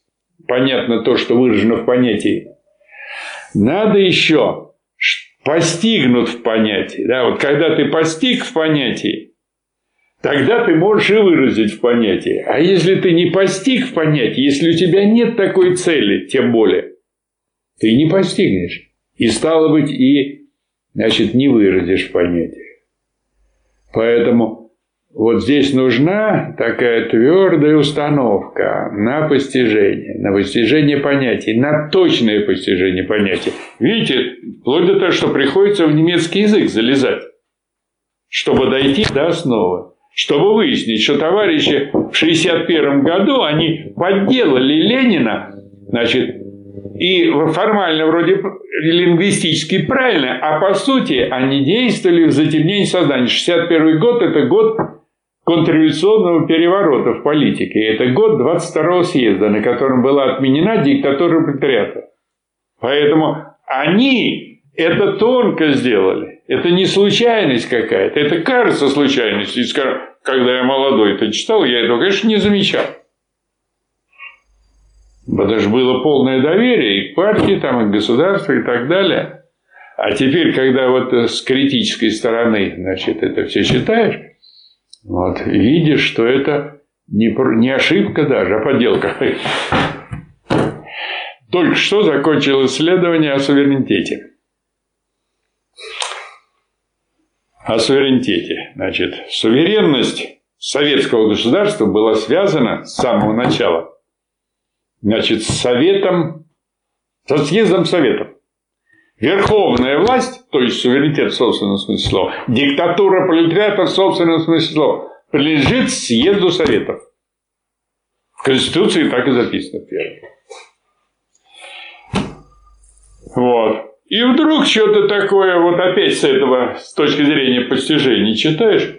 понятно то, что выражено в понятии. Надо еще постигнут в понятии. Да, вот когда ты постиг в понятии, тогда ты можешь и выразить в понятии. А если ты не постиг в понятии, если у тебя нет такой цели, тем более, ты не постигнешь. И стало быть, и значит, не выразишь в понятии. Поэтому вот здесь нужна такая твердая установка на постижение, на постижение понятий, на точное постижение понятий. Видите, вплоть до того, что приходится в немецкий язык залезать, чтобы дойти до основы. Чтобы выяснить, что товарищи в 1961 году, они подделали Ленина, значит, и формально вроде лингвистически правильно, а по сути они действовали в затемнении сознания. 61 год – это год контрреволюционного переворота в политике. Это год 22-го съезда, на котором была отменена диктатура пролетариата. Поэтому они это тонко сделали. Это не случайность какая-то. Это кажется случайностью. Когда я молодой это читал, я этого, конечно, не замечал. Потому что было полное доверие и к партии, там, и к государству, и так далее. А теперь, когда вот с критической стороны, значит, это все читаешь, вот, видишь, что это не, не ошибка даже, а подделка. Только что закончил исследование о суверенитете. О суверенитете. Значит, суверенность советского государства была связана с самого начала значит, с Советом, со съездом Советов. Верховная власть, то есть суверенитет в собственном смысле слова, диктатура пролетариата в собственном смысле слова, принадлежит съезду Советов. В Конституции так и записано первое. Вот. И вдруг что-то такое, вот опять с этого, с точки зрения постижений, читаешь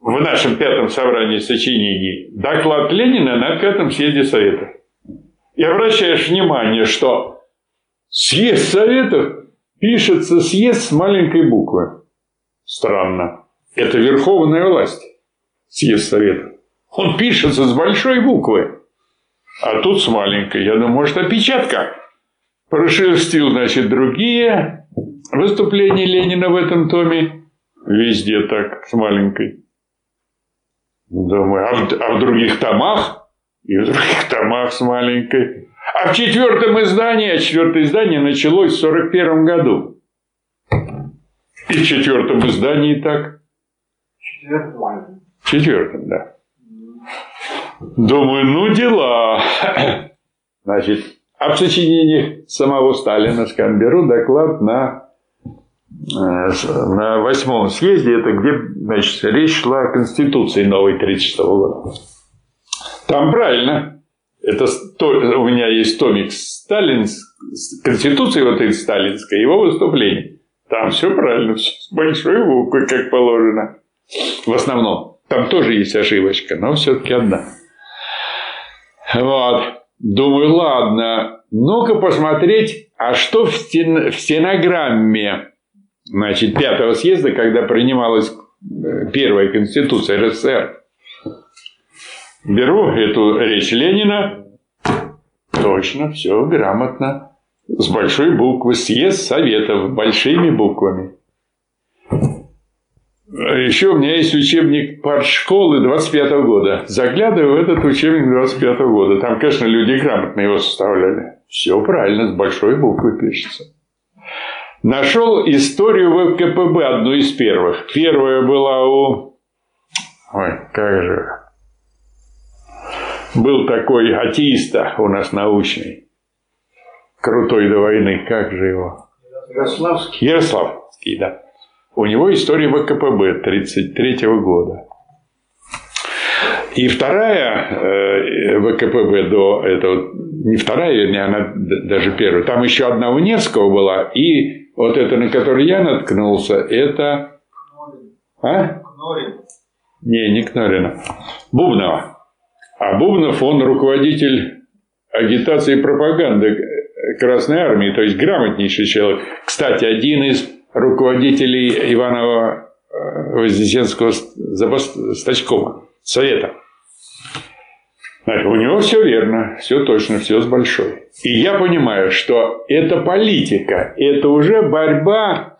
в нашем пятом собрании сочинений доклад Ленина на пятом съезде Советов. И обращаешь внимание, что съезд Советов пишется съезд с маленькой буквы. Странно. Это верховная власть. Съезд Советов. Он пишется с большой буквы. А тут с маленькой. Я думаю, может, опечатка. Прошерстил, значит, другие выступления Ленина в этом томе. Везде так, с маленькой. Думаю, а в, а в других томах? И в других томах с маленькой. А в четвертом издании, а четвертое издание началось в 41 году. И в четвертом издании так. Четвертый. В четвертом, да. Думаю, ну дела. Значит, об сочинении самого Сталина, скажем, беру доклад на, на восьмом съезде, это где, значит, речь шла о Конституции новой 36 года. Там правильно. Это то, у меня есть томик Сталин, Конституции вот этой сталинской, его выступление. Там все правильно, все с большой буквы, как положено. В основном. Там тоже есть ошибочка, но все-таки одна. Вот. Думаю, ладно, ну-ка посмотреть, а что в, стен... в стенограмме значит, пятого съезда, когда принималась э, первая конституция РСФСР. Беру эту речь Ленина, точно, все грамотно, с большой буквы, съезд советов, большими буквами. Еще у меня есть учебник партшколы 25 -го года. Заглядываю в этот учебник 25 -го года. Там, конечно, люди грамотно его составляли. Все правильно, с большой буквы пишется. Нашел историю ВКПБ, одну из первых. Первая была у... Ой, как же... Был такой атеиста у нас научный. Крутой до войны. Как же его? Ярославский. Ярославский, да. У него история ВКПБ 1933 года. И вторая э, ВКПБ до этого, не вторая, вернее, она даже первая, там еще одна у Невского была, и вот это, на которой я наткнулся, это... А? Не, не Кнорина. Бубнова. А Бубнов, он руководитель агитации и пропаганды Красной Армии, то есть грамотнейший человек. Кстати, один из руководителей Иванова э, Вознесенского стачкома, совета. У него все верно, все точно, все с большой. И я понимаю, что это политика, это уже борьба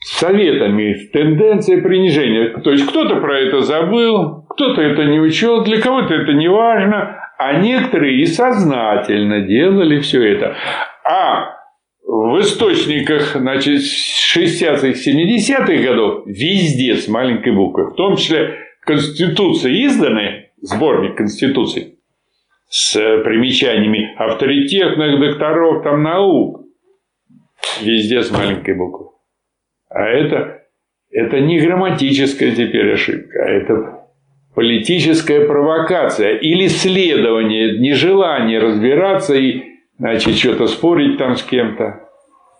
с советами, с тенденцией принижения. То есть кто-то про это забыл, кто-то это не учел, для кого-то это не важно, а некоторые и сознательно делали все это. А в источниках значит, 60-х, 70-х годов везде с маленькой буквы, в том числе Конституции изданы, сборник Конституций, с примечаниями авторитетных докторов там наук, везде с маленькой буквы. А это, это не грамматическая теперь ошибка, а это политическая провокация или следование, нежелание разбираться и значит, что-то спорить там с кем-то.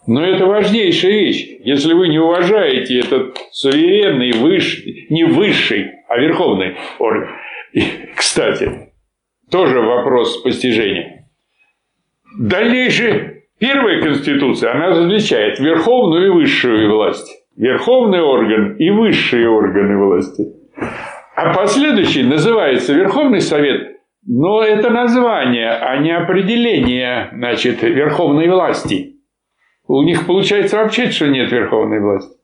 Но это важнейшая вещь. Если вы не уважаете этот суверенный, высший, не высший, а верховный орган. Кстати, тоже вопрос постижения. Дальнейшее Первая Конституция, она различает верховную и высшую власть. Верховный орган и высшие органы власти. А последующий называется Верховный Совет, но это название, а не определение значит, верховной власти. У них получается вообще, что нет верховной власти.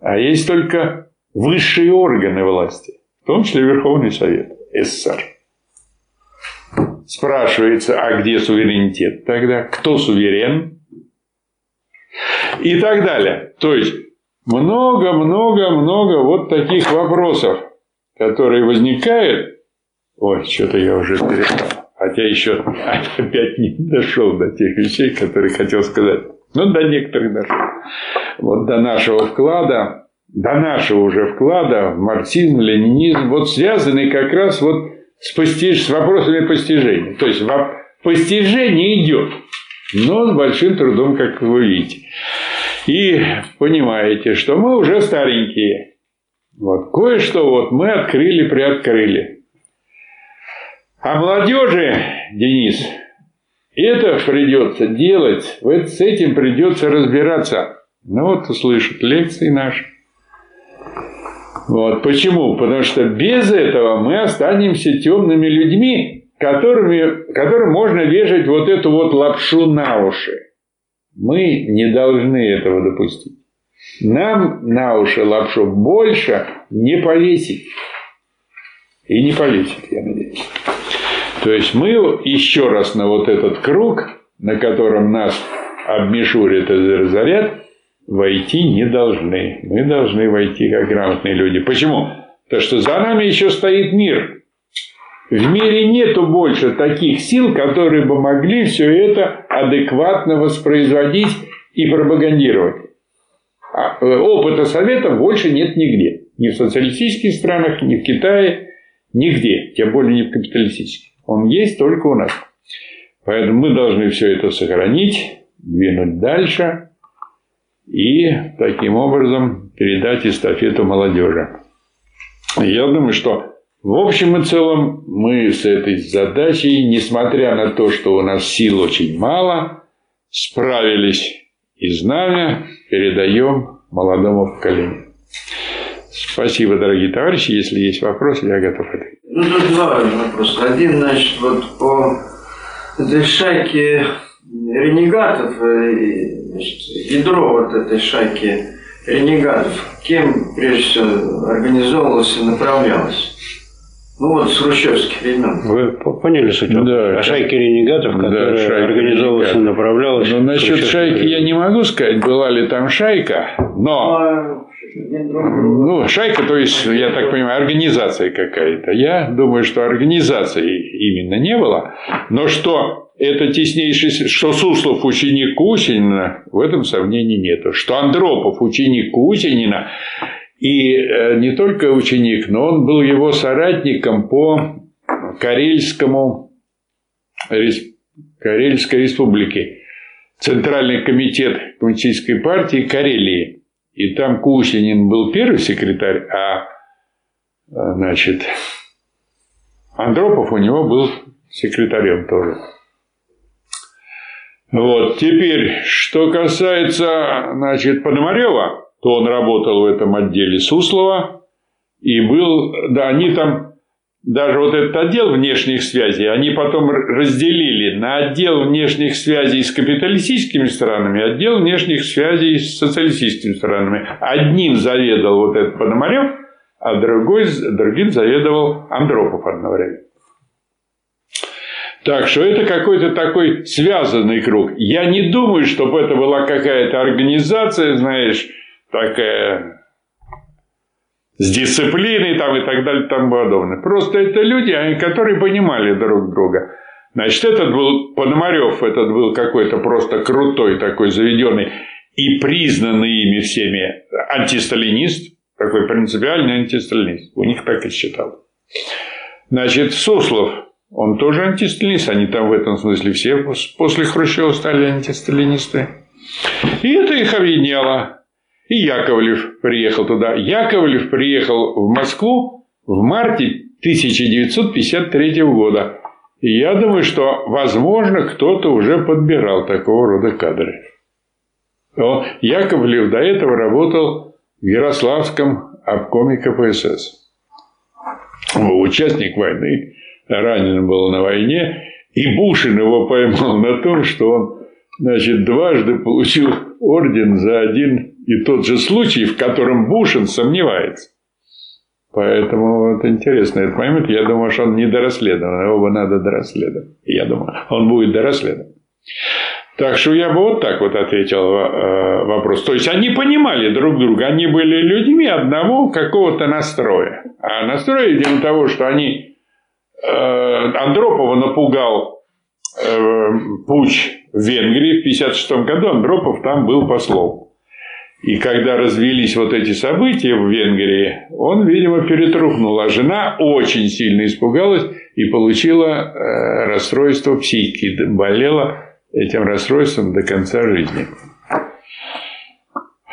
А есть только высшие органы власти, в том числе Верховный Совет СССР. Спрашивается, а где суверенитет тогда? Кто суверен? И так далее. То есть, много-много-много вот таких вопросов, которые возникают. Ой, что-то я уже перестал. Хотя еще опять не дошел до тех вещей, которые хотел сказать. Ну, до некоторых дошел. Вот до нашего вклада, до нашего уже вклада в марксизм, ленинизм, вот связанный как раз вот с, постиж... с вопросами постижения. То есть постижение идет, но с большим трудом, как вы видите. И понимаете, что мы уже старенькие. Вот кое-что вот мы открыли, приоткрыли. А молодежи, Денис, это придется делать, вот с этим придется разбираться. Ну вот услышат лекции наши. Вот. Почему? Потому что без этого мы останемся темными людьми, которыми, которым можно вешать вот эту вот лапшу на уши. Мы не должны этого допустить. Нам на уши лапшу больше не повесить. И не повесить, я надеюсь. То есть мы еще раз на вот этот круг, на котором нас обмешурит и разорят, войти не должны. Мы должны войти как грамотные люди. Почему? Потому что за нами еще стоит мир. В мире нету больше таких сил, которые бы могли все это адекватно воспроизводить и пропагандировать. Э, опыта Совета больше нет нигде. Ни в социалистических странах, ни в Китае, нигде. Тем более не в капиталистических. Он есть только у нас. Поэтому мы должны все это сохранить, двинуть дальше – и таким образом передать эстафету молодежи. Я думаю, что в общем и целом мы с этой задачей, несмотря на то, что у нас сил очень мало, справились и знамя передаем молодому поколению. Спасибо, дорогие товарищи. Если есть вопросы, я готов ответить. Ну, тут два вопроса. Один, значит, вот по этой шайке ренегатов, э, значит, ядро вот этой шайки ренегатов, кем прежде всего организовывалось и направлялось? Ну вот с хрущевских времен. Вы поняли суть? Да, О шайке ренегатов, которая да, шайка организовывалась и направлялась. Но насчет шайки я не могу сказать, была ли там шайка, но А, нет, другого. Ну, шайка, то есть, я так понимаю, организация какая-то. Я думаю, что организации именно не было, но что это теснейший, что Суслов ученик Кусинина, в этом сомнений нету. Что Андропов ученик Кусинина, и э, не только ученик, но он был его соратником по Карельскому, Карельской республике. Центральный комитет Коммунистической партии Карелии. И там Кусинин был первый секретарь, а а, значит, Андропов у него был секретарем тоже. Вот, теперь, что касается, значит, Пономарева, то он работал в этом отделе Суслова и был, да, они там, даже вот этот отдел внешних связей, они потом разделили на отдел внешних связей с капиталистическими странами, отдел внешних связей с социалистическими странами. Одним заведовал вот этот Пономарев, а другой, другим заведовал Андропов одновременно. Так что это какой-то такой связанный круг. Я не думаю, чтобы это была какая-то организация, знаешь, такая с дисциплиной там и так далее и тому подобное. Просто это люди, которые понимали друг друга. Значит, этот был Пономарев, этот был какой-то просто крутой такой заведенный и признанный ими всеми антисталинист, такой принципиальный антисталинист. У них так и считал. Значит, Суслов, он тоже антисталинист, они там в этом смысле все пос- после Хрущева стали антисталинисты. И это их объединяло. И Яковлев приехал туда. Яковлев приехал в Москву в марте 1953 года. И я думаю, что, возможно, кто-то уже подбирал такого рода кадры. Он, Яковлев до этого работал в Ярославском обкоме КПСС. Участник войны, ранен был на войне, и Бушин его поймал на том, что он значит, дважды получил орден за один и тот же случай, в котором Бушин сомневается. Поэтому вот интересно этот момент. Я думаю, что он не дорасследован. Его бы надо дорасследовать. Я думаю, он будет дорасследован. Так что я бы вот так вот ответил э, вопрос. То есть они понимали друг друга, они были людьми одного какого-то настроя. А настрой, видимо, того, что они э, Андропова напугал э, путь в Венгрии в 1956 году, Андропов там был послом. И когда развелись вот эти события в Венгрии, он, видимо, перетрухнул. А жена очень сильно испугалась и получила э, расстройство психики. Болела этим расстройством до конца жизни.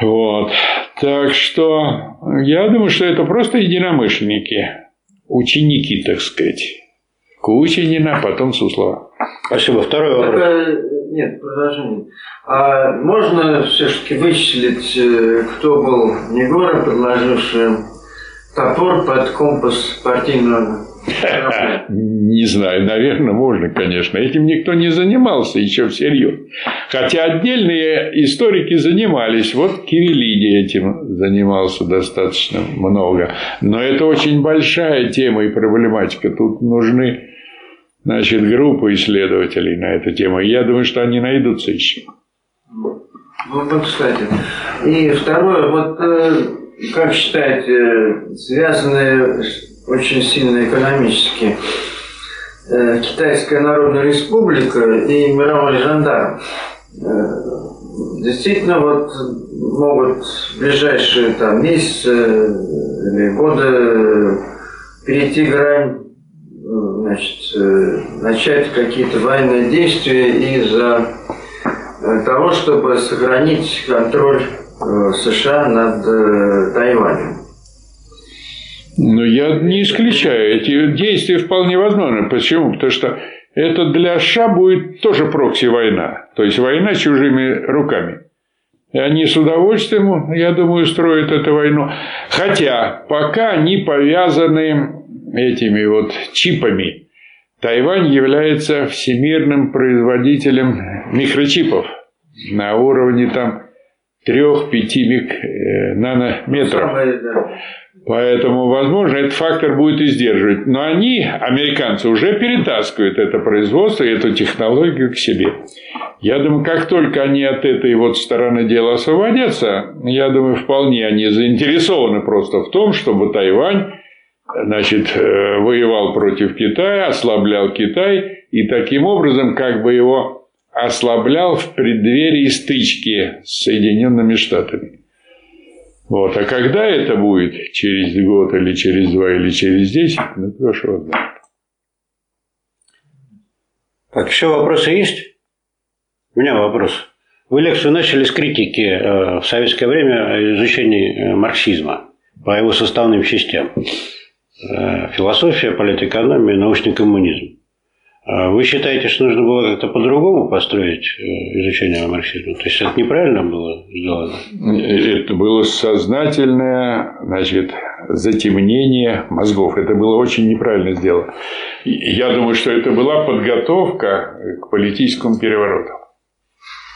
Вот. Так что я думаю, что это просто единомышленники, ученики, так сказать. Кучинина, потом Суслова. Спасибо. Второй вопрос. Это, нет, продолжение. А можно все-таки вычислить, э, кто был Негора, предложивший топор под компас партийного? Не знаю, наверное, можно, конечно. Этим никто не занимался еще всерьез. Хотя отдельные историки занимались. Вот Кириллиди этим занимался достаточно много. Но это очень большая тема и проблематика. Тут нужны значит, группы исследователей на эту тему. Я думаю, что они найдутся еще. Ну, вот, кстати. И второе, вот э, как считаете, связанные очень сильно экономически э, Китайская Народная Республика и мировой жандарм э, действительно вот могут в ближайшие там месяцы или годы перейти грань значит, э, начать какие-то военные действия из-за э, того, чтобы сохранить контроль э, США над Тайванем. Но я не исключаю. Эти действия вполне возможны. Почему? Потому что это для США будет тоже прокси-война. То есть война чужими руками. И они с удовольствием, я думаю, строят эту войну. Хотя пока они повязаны этими вот чипами. Тайвань является всемирным производителем микрочипов на уровне там 3-5 мик... Э, нанометров. Поэтому, возможно, этот фактор будет издерживать. Но они, американцы, уже перетаскивают это производство и эту технологию к себе. Я думаю, как только они от этой вот стороны дела освободятся, я думаю, вполне они заинтересованы просто в том, чтобы Тайвань значит, э, воевал против Китая, ослаблял Китай и таким образом как бы его ослаблял в преддверии стычки с Соединенными Штатами. Вот. А когда это будет? Через год или через два или через десять? Ну, кто знает. Так, еще вопросы есть? У меня вопрос. Вы лекцию начали с критики э, в советское время изучения э, марксизма по его составным частям. Э, философия, политэкономия, научный коммунизм. А вы считаете, что нужно было как-то по-другому построить э, изучение марксизма? То есть это неправильно было сделано? Это было сознательное значит, затемнение мозгов. Это было очень неправильно сделано. Я думаю, что это была подготовка к политическому перевороту.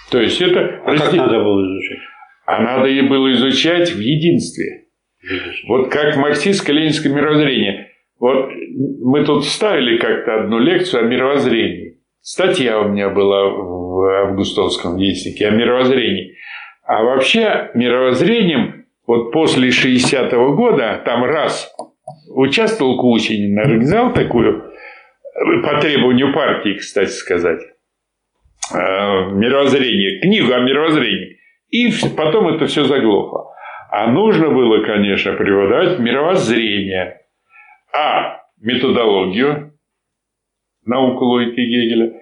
То есть это... А как надо было изучать? А надо и было изучать в единстве. Вот как марксистско-ленинское мировоззрение. Вот мы тут ставили как-то одну лекцию о мировоззрении. Статья у меня была в Августовском вестнике о мировоззрении. А вообще мировоззрением вот после 60-го года там раз участвовал Кусинин, организовал такую по требованию партии, кстати сказать, э, мировоззрение, книгу о мировоззрении. И потом это все заглохло. А нужно было, конечно, преподавать мировоззрение, а методологию, науку логики Гегеля,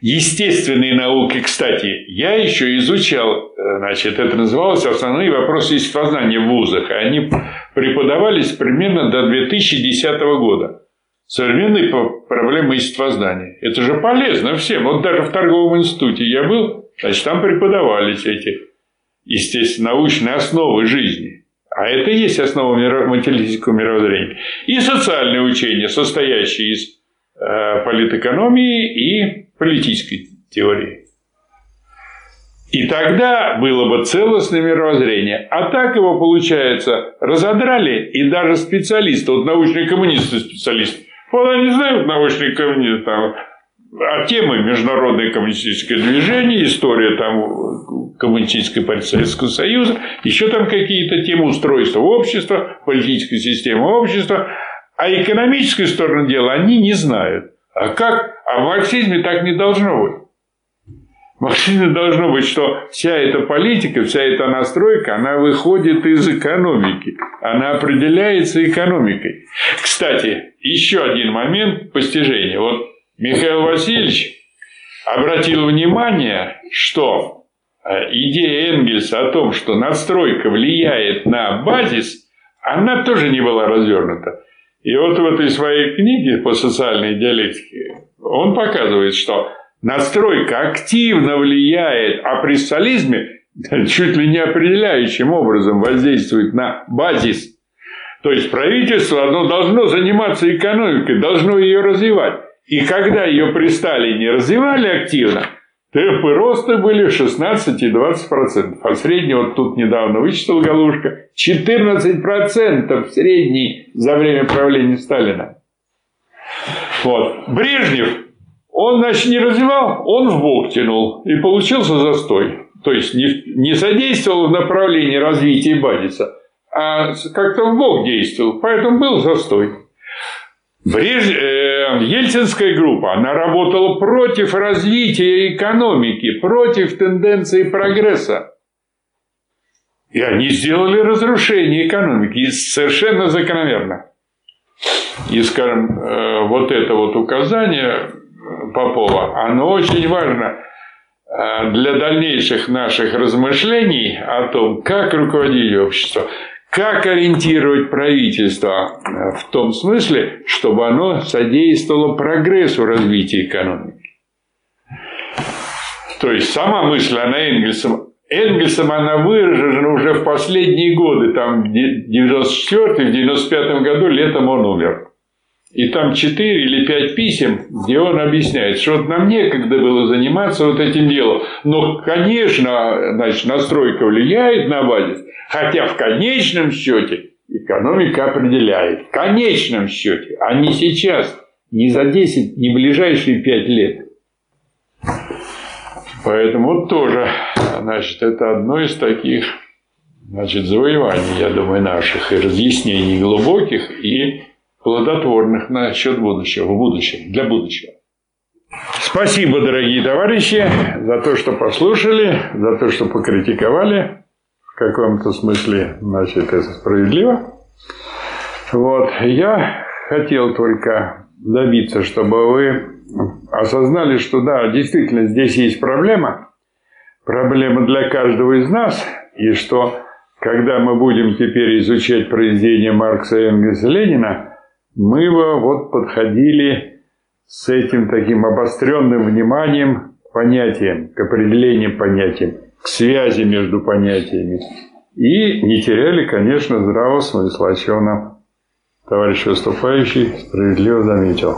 естественные науки, кстати, я еще изучал, значит, это называлось «Основные вопросы естествознания в вузах», и они преподавались примерно до 2010 года. современной проблемы естествознания. Это же полезно всем. Вот даже в торговом институте я был, значит, там преподавались эти, естественно, научные основы жизни. А это и есть основа материалистического мировоззрения. И социальные учения, состоящие из э, политэкономии и политической теории. И тогда было бы целостное мировоззрение. А так его, получается, разодрали, и даже специалисты, вот научные коммунисты специалисты, вот они знают научные коммунисты, там, а темы международное коммунистическое движение, история там коммунистической партии Советского Союза, еще там какие-то темы устройства общества, политической системы общества, а экономической стороны дела они не знают. А как? А в марксизме так не должно быть. В марксизме должно быть, что вся эта политика, вся эта настройка, она выходит из экономики. Она определяется экономикой. Кстати, еще один момент постижения. Вот Михаил Васильевич обратил внимание, что идея Энгельса о том, что надстройка влияет на базис, она тоже не была развернута. И вот в этой своей книге по социальной диалектике он показывает, что настройка активно влияет, а при социализме чуть ли не определяющим образом воздействует на базис. То есть правительство оно должно заниматься экономикой, должно ее развивать. И когда ее при Сталине развивали активно, темпы роста были 16 и 20%. А средний, вот тут недавно вычислил Галушка, 14% средний за время правления Сталина. Вот. Брежнев, он, значит, не развивал, он в бок тянул. И получился застой. То есть, не, не содействовал в направлении развития базиса, а как-то в бок действовал. Поэтому был застой. Бреж... Э, Ельцинская группа, она работала против развития экономики, против тенденции прогресса. И они сделали разрушение экономики, совершенно закономерно. И, скажем, э, вот это вот указание Попова, оно очень важно э, для дальнейших наших размышлений о том, как руководить обществом, как ориентировать правительство э, в том смысле, чтобы оно содействовало прогрессу развития экономики? То есть сама мысль, она Энгельсом, Энгельсом она выражена уже в последние годы, там в 94 в 95 году летом он умер. И там 4 или 5 писем, где он объясняет, что вот нам некогда было заниматься вот этим делом. Но, конечно, значит, настройка влияет на базис, хотя в конечном счете экономика определяет. В конечном счете, а не сейчас, не за 10, не ближайшие 5 лет. Поэтому тоже, значит, это одно из таких значит, завоеваний, я думаю, наших, и разъяснений глубоких, и плодотворных насчет будущего, в будущем, для будущего. Спасибо, дорогие товарищи, за то, что послушали, за то, что покритиковали. В каком-то смысле, значит, это справедливо. Вот. Я хотел только добиться, чтобы вы осознали, что да, действительно здесь есть проблема, проблема для каждого из нас, и что когда мы будем теперь изучать произведения Маркса, Энгельса, Ленина, мы бы вот подходили с этим таким обостренным вниманием к понятиям, к определениям понятиям, к связи между понятиями. И не теряли, конечно, здравого смысла, о чем нам товарищ выступающий справедливо заметил.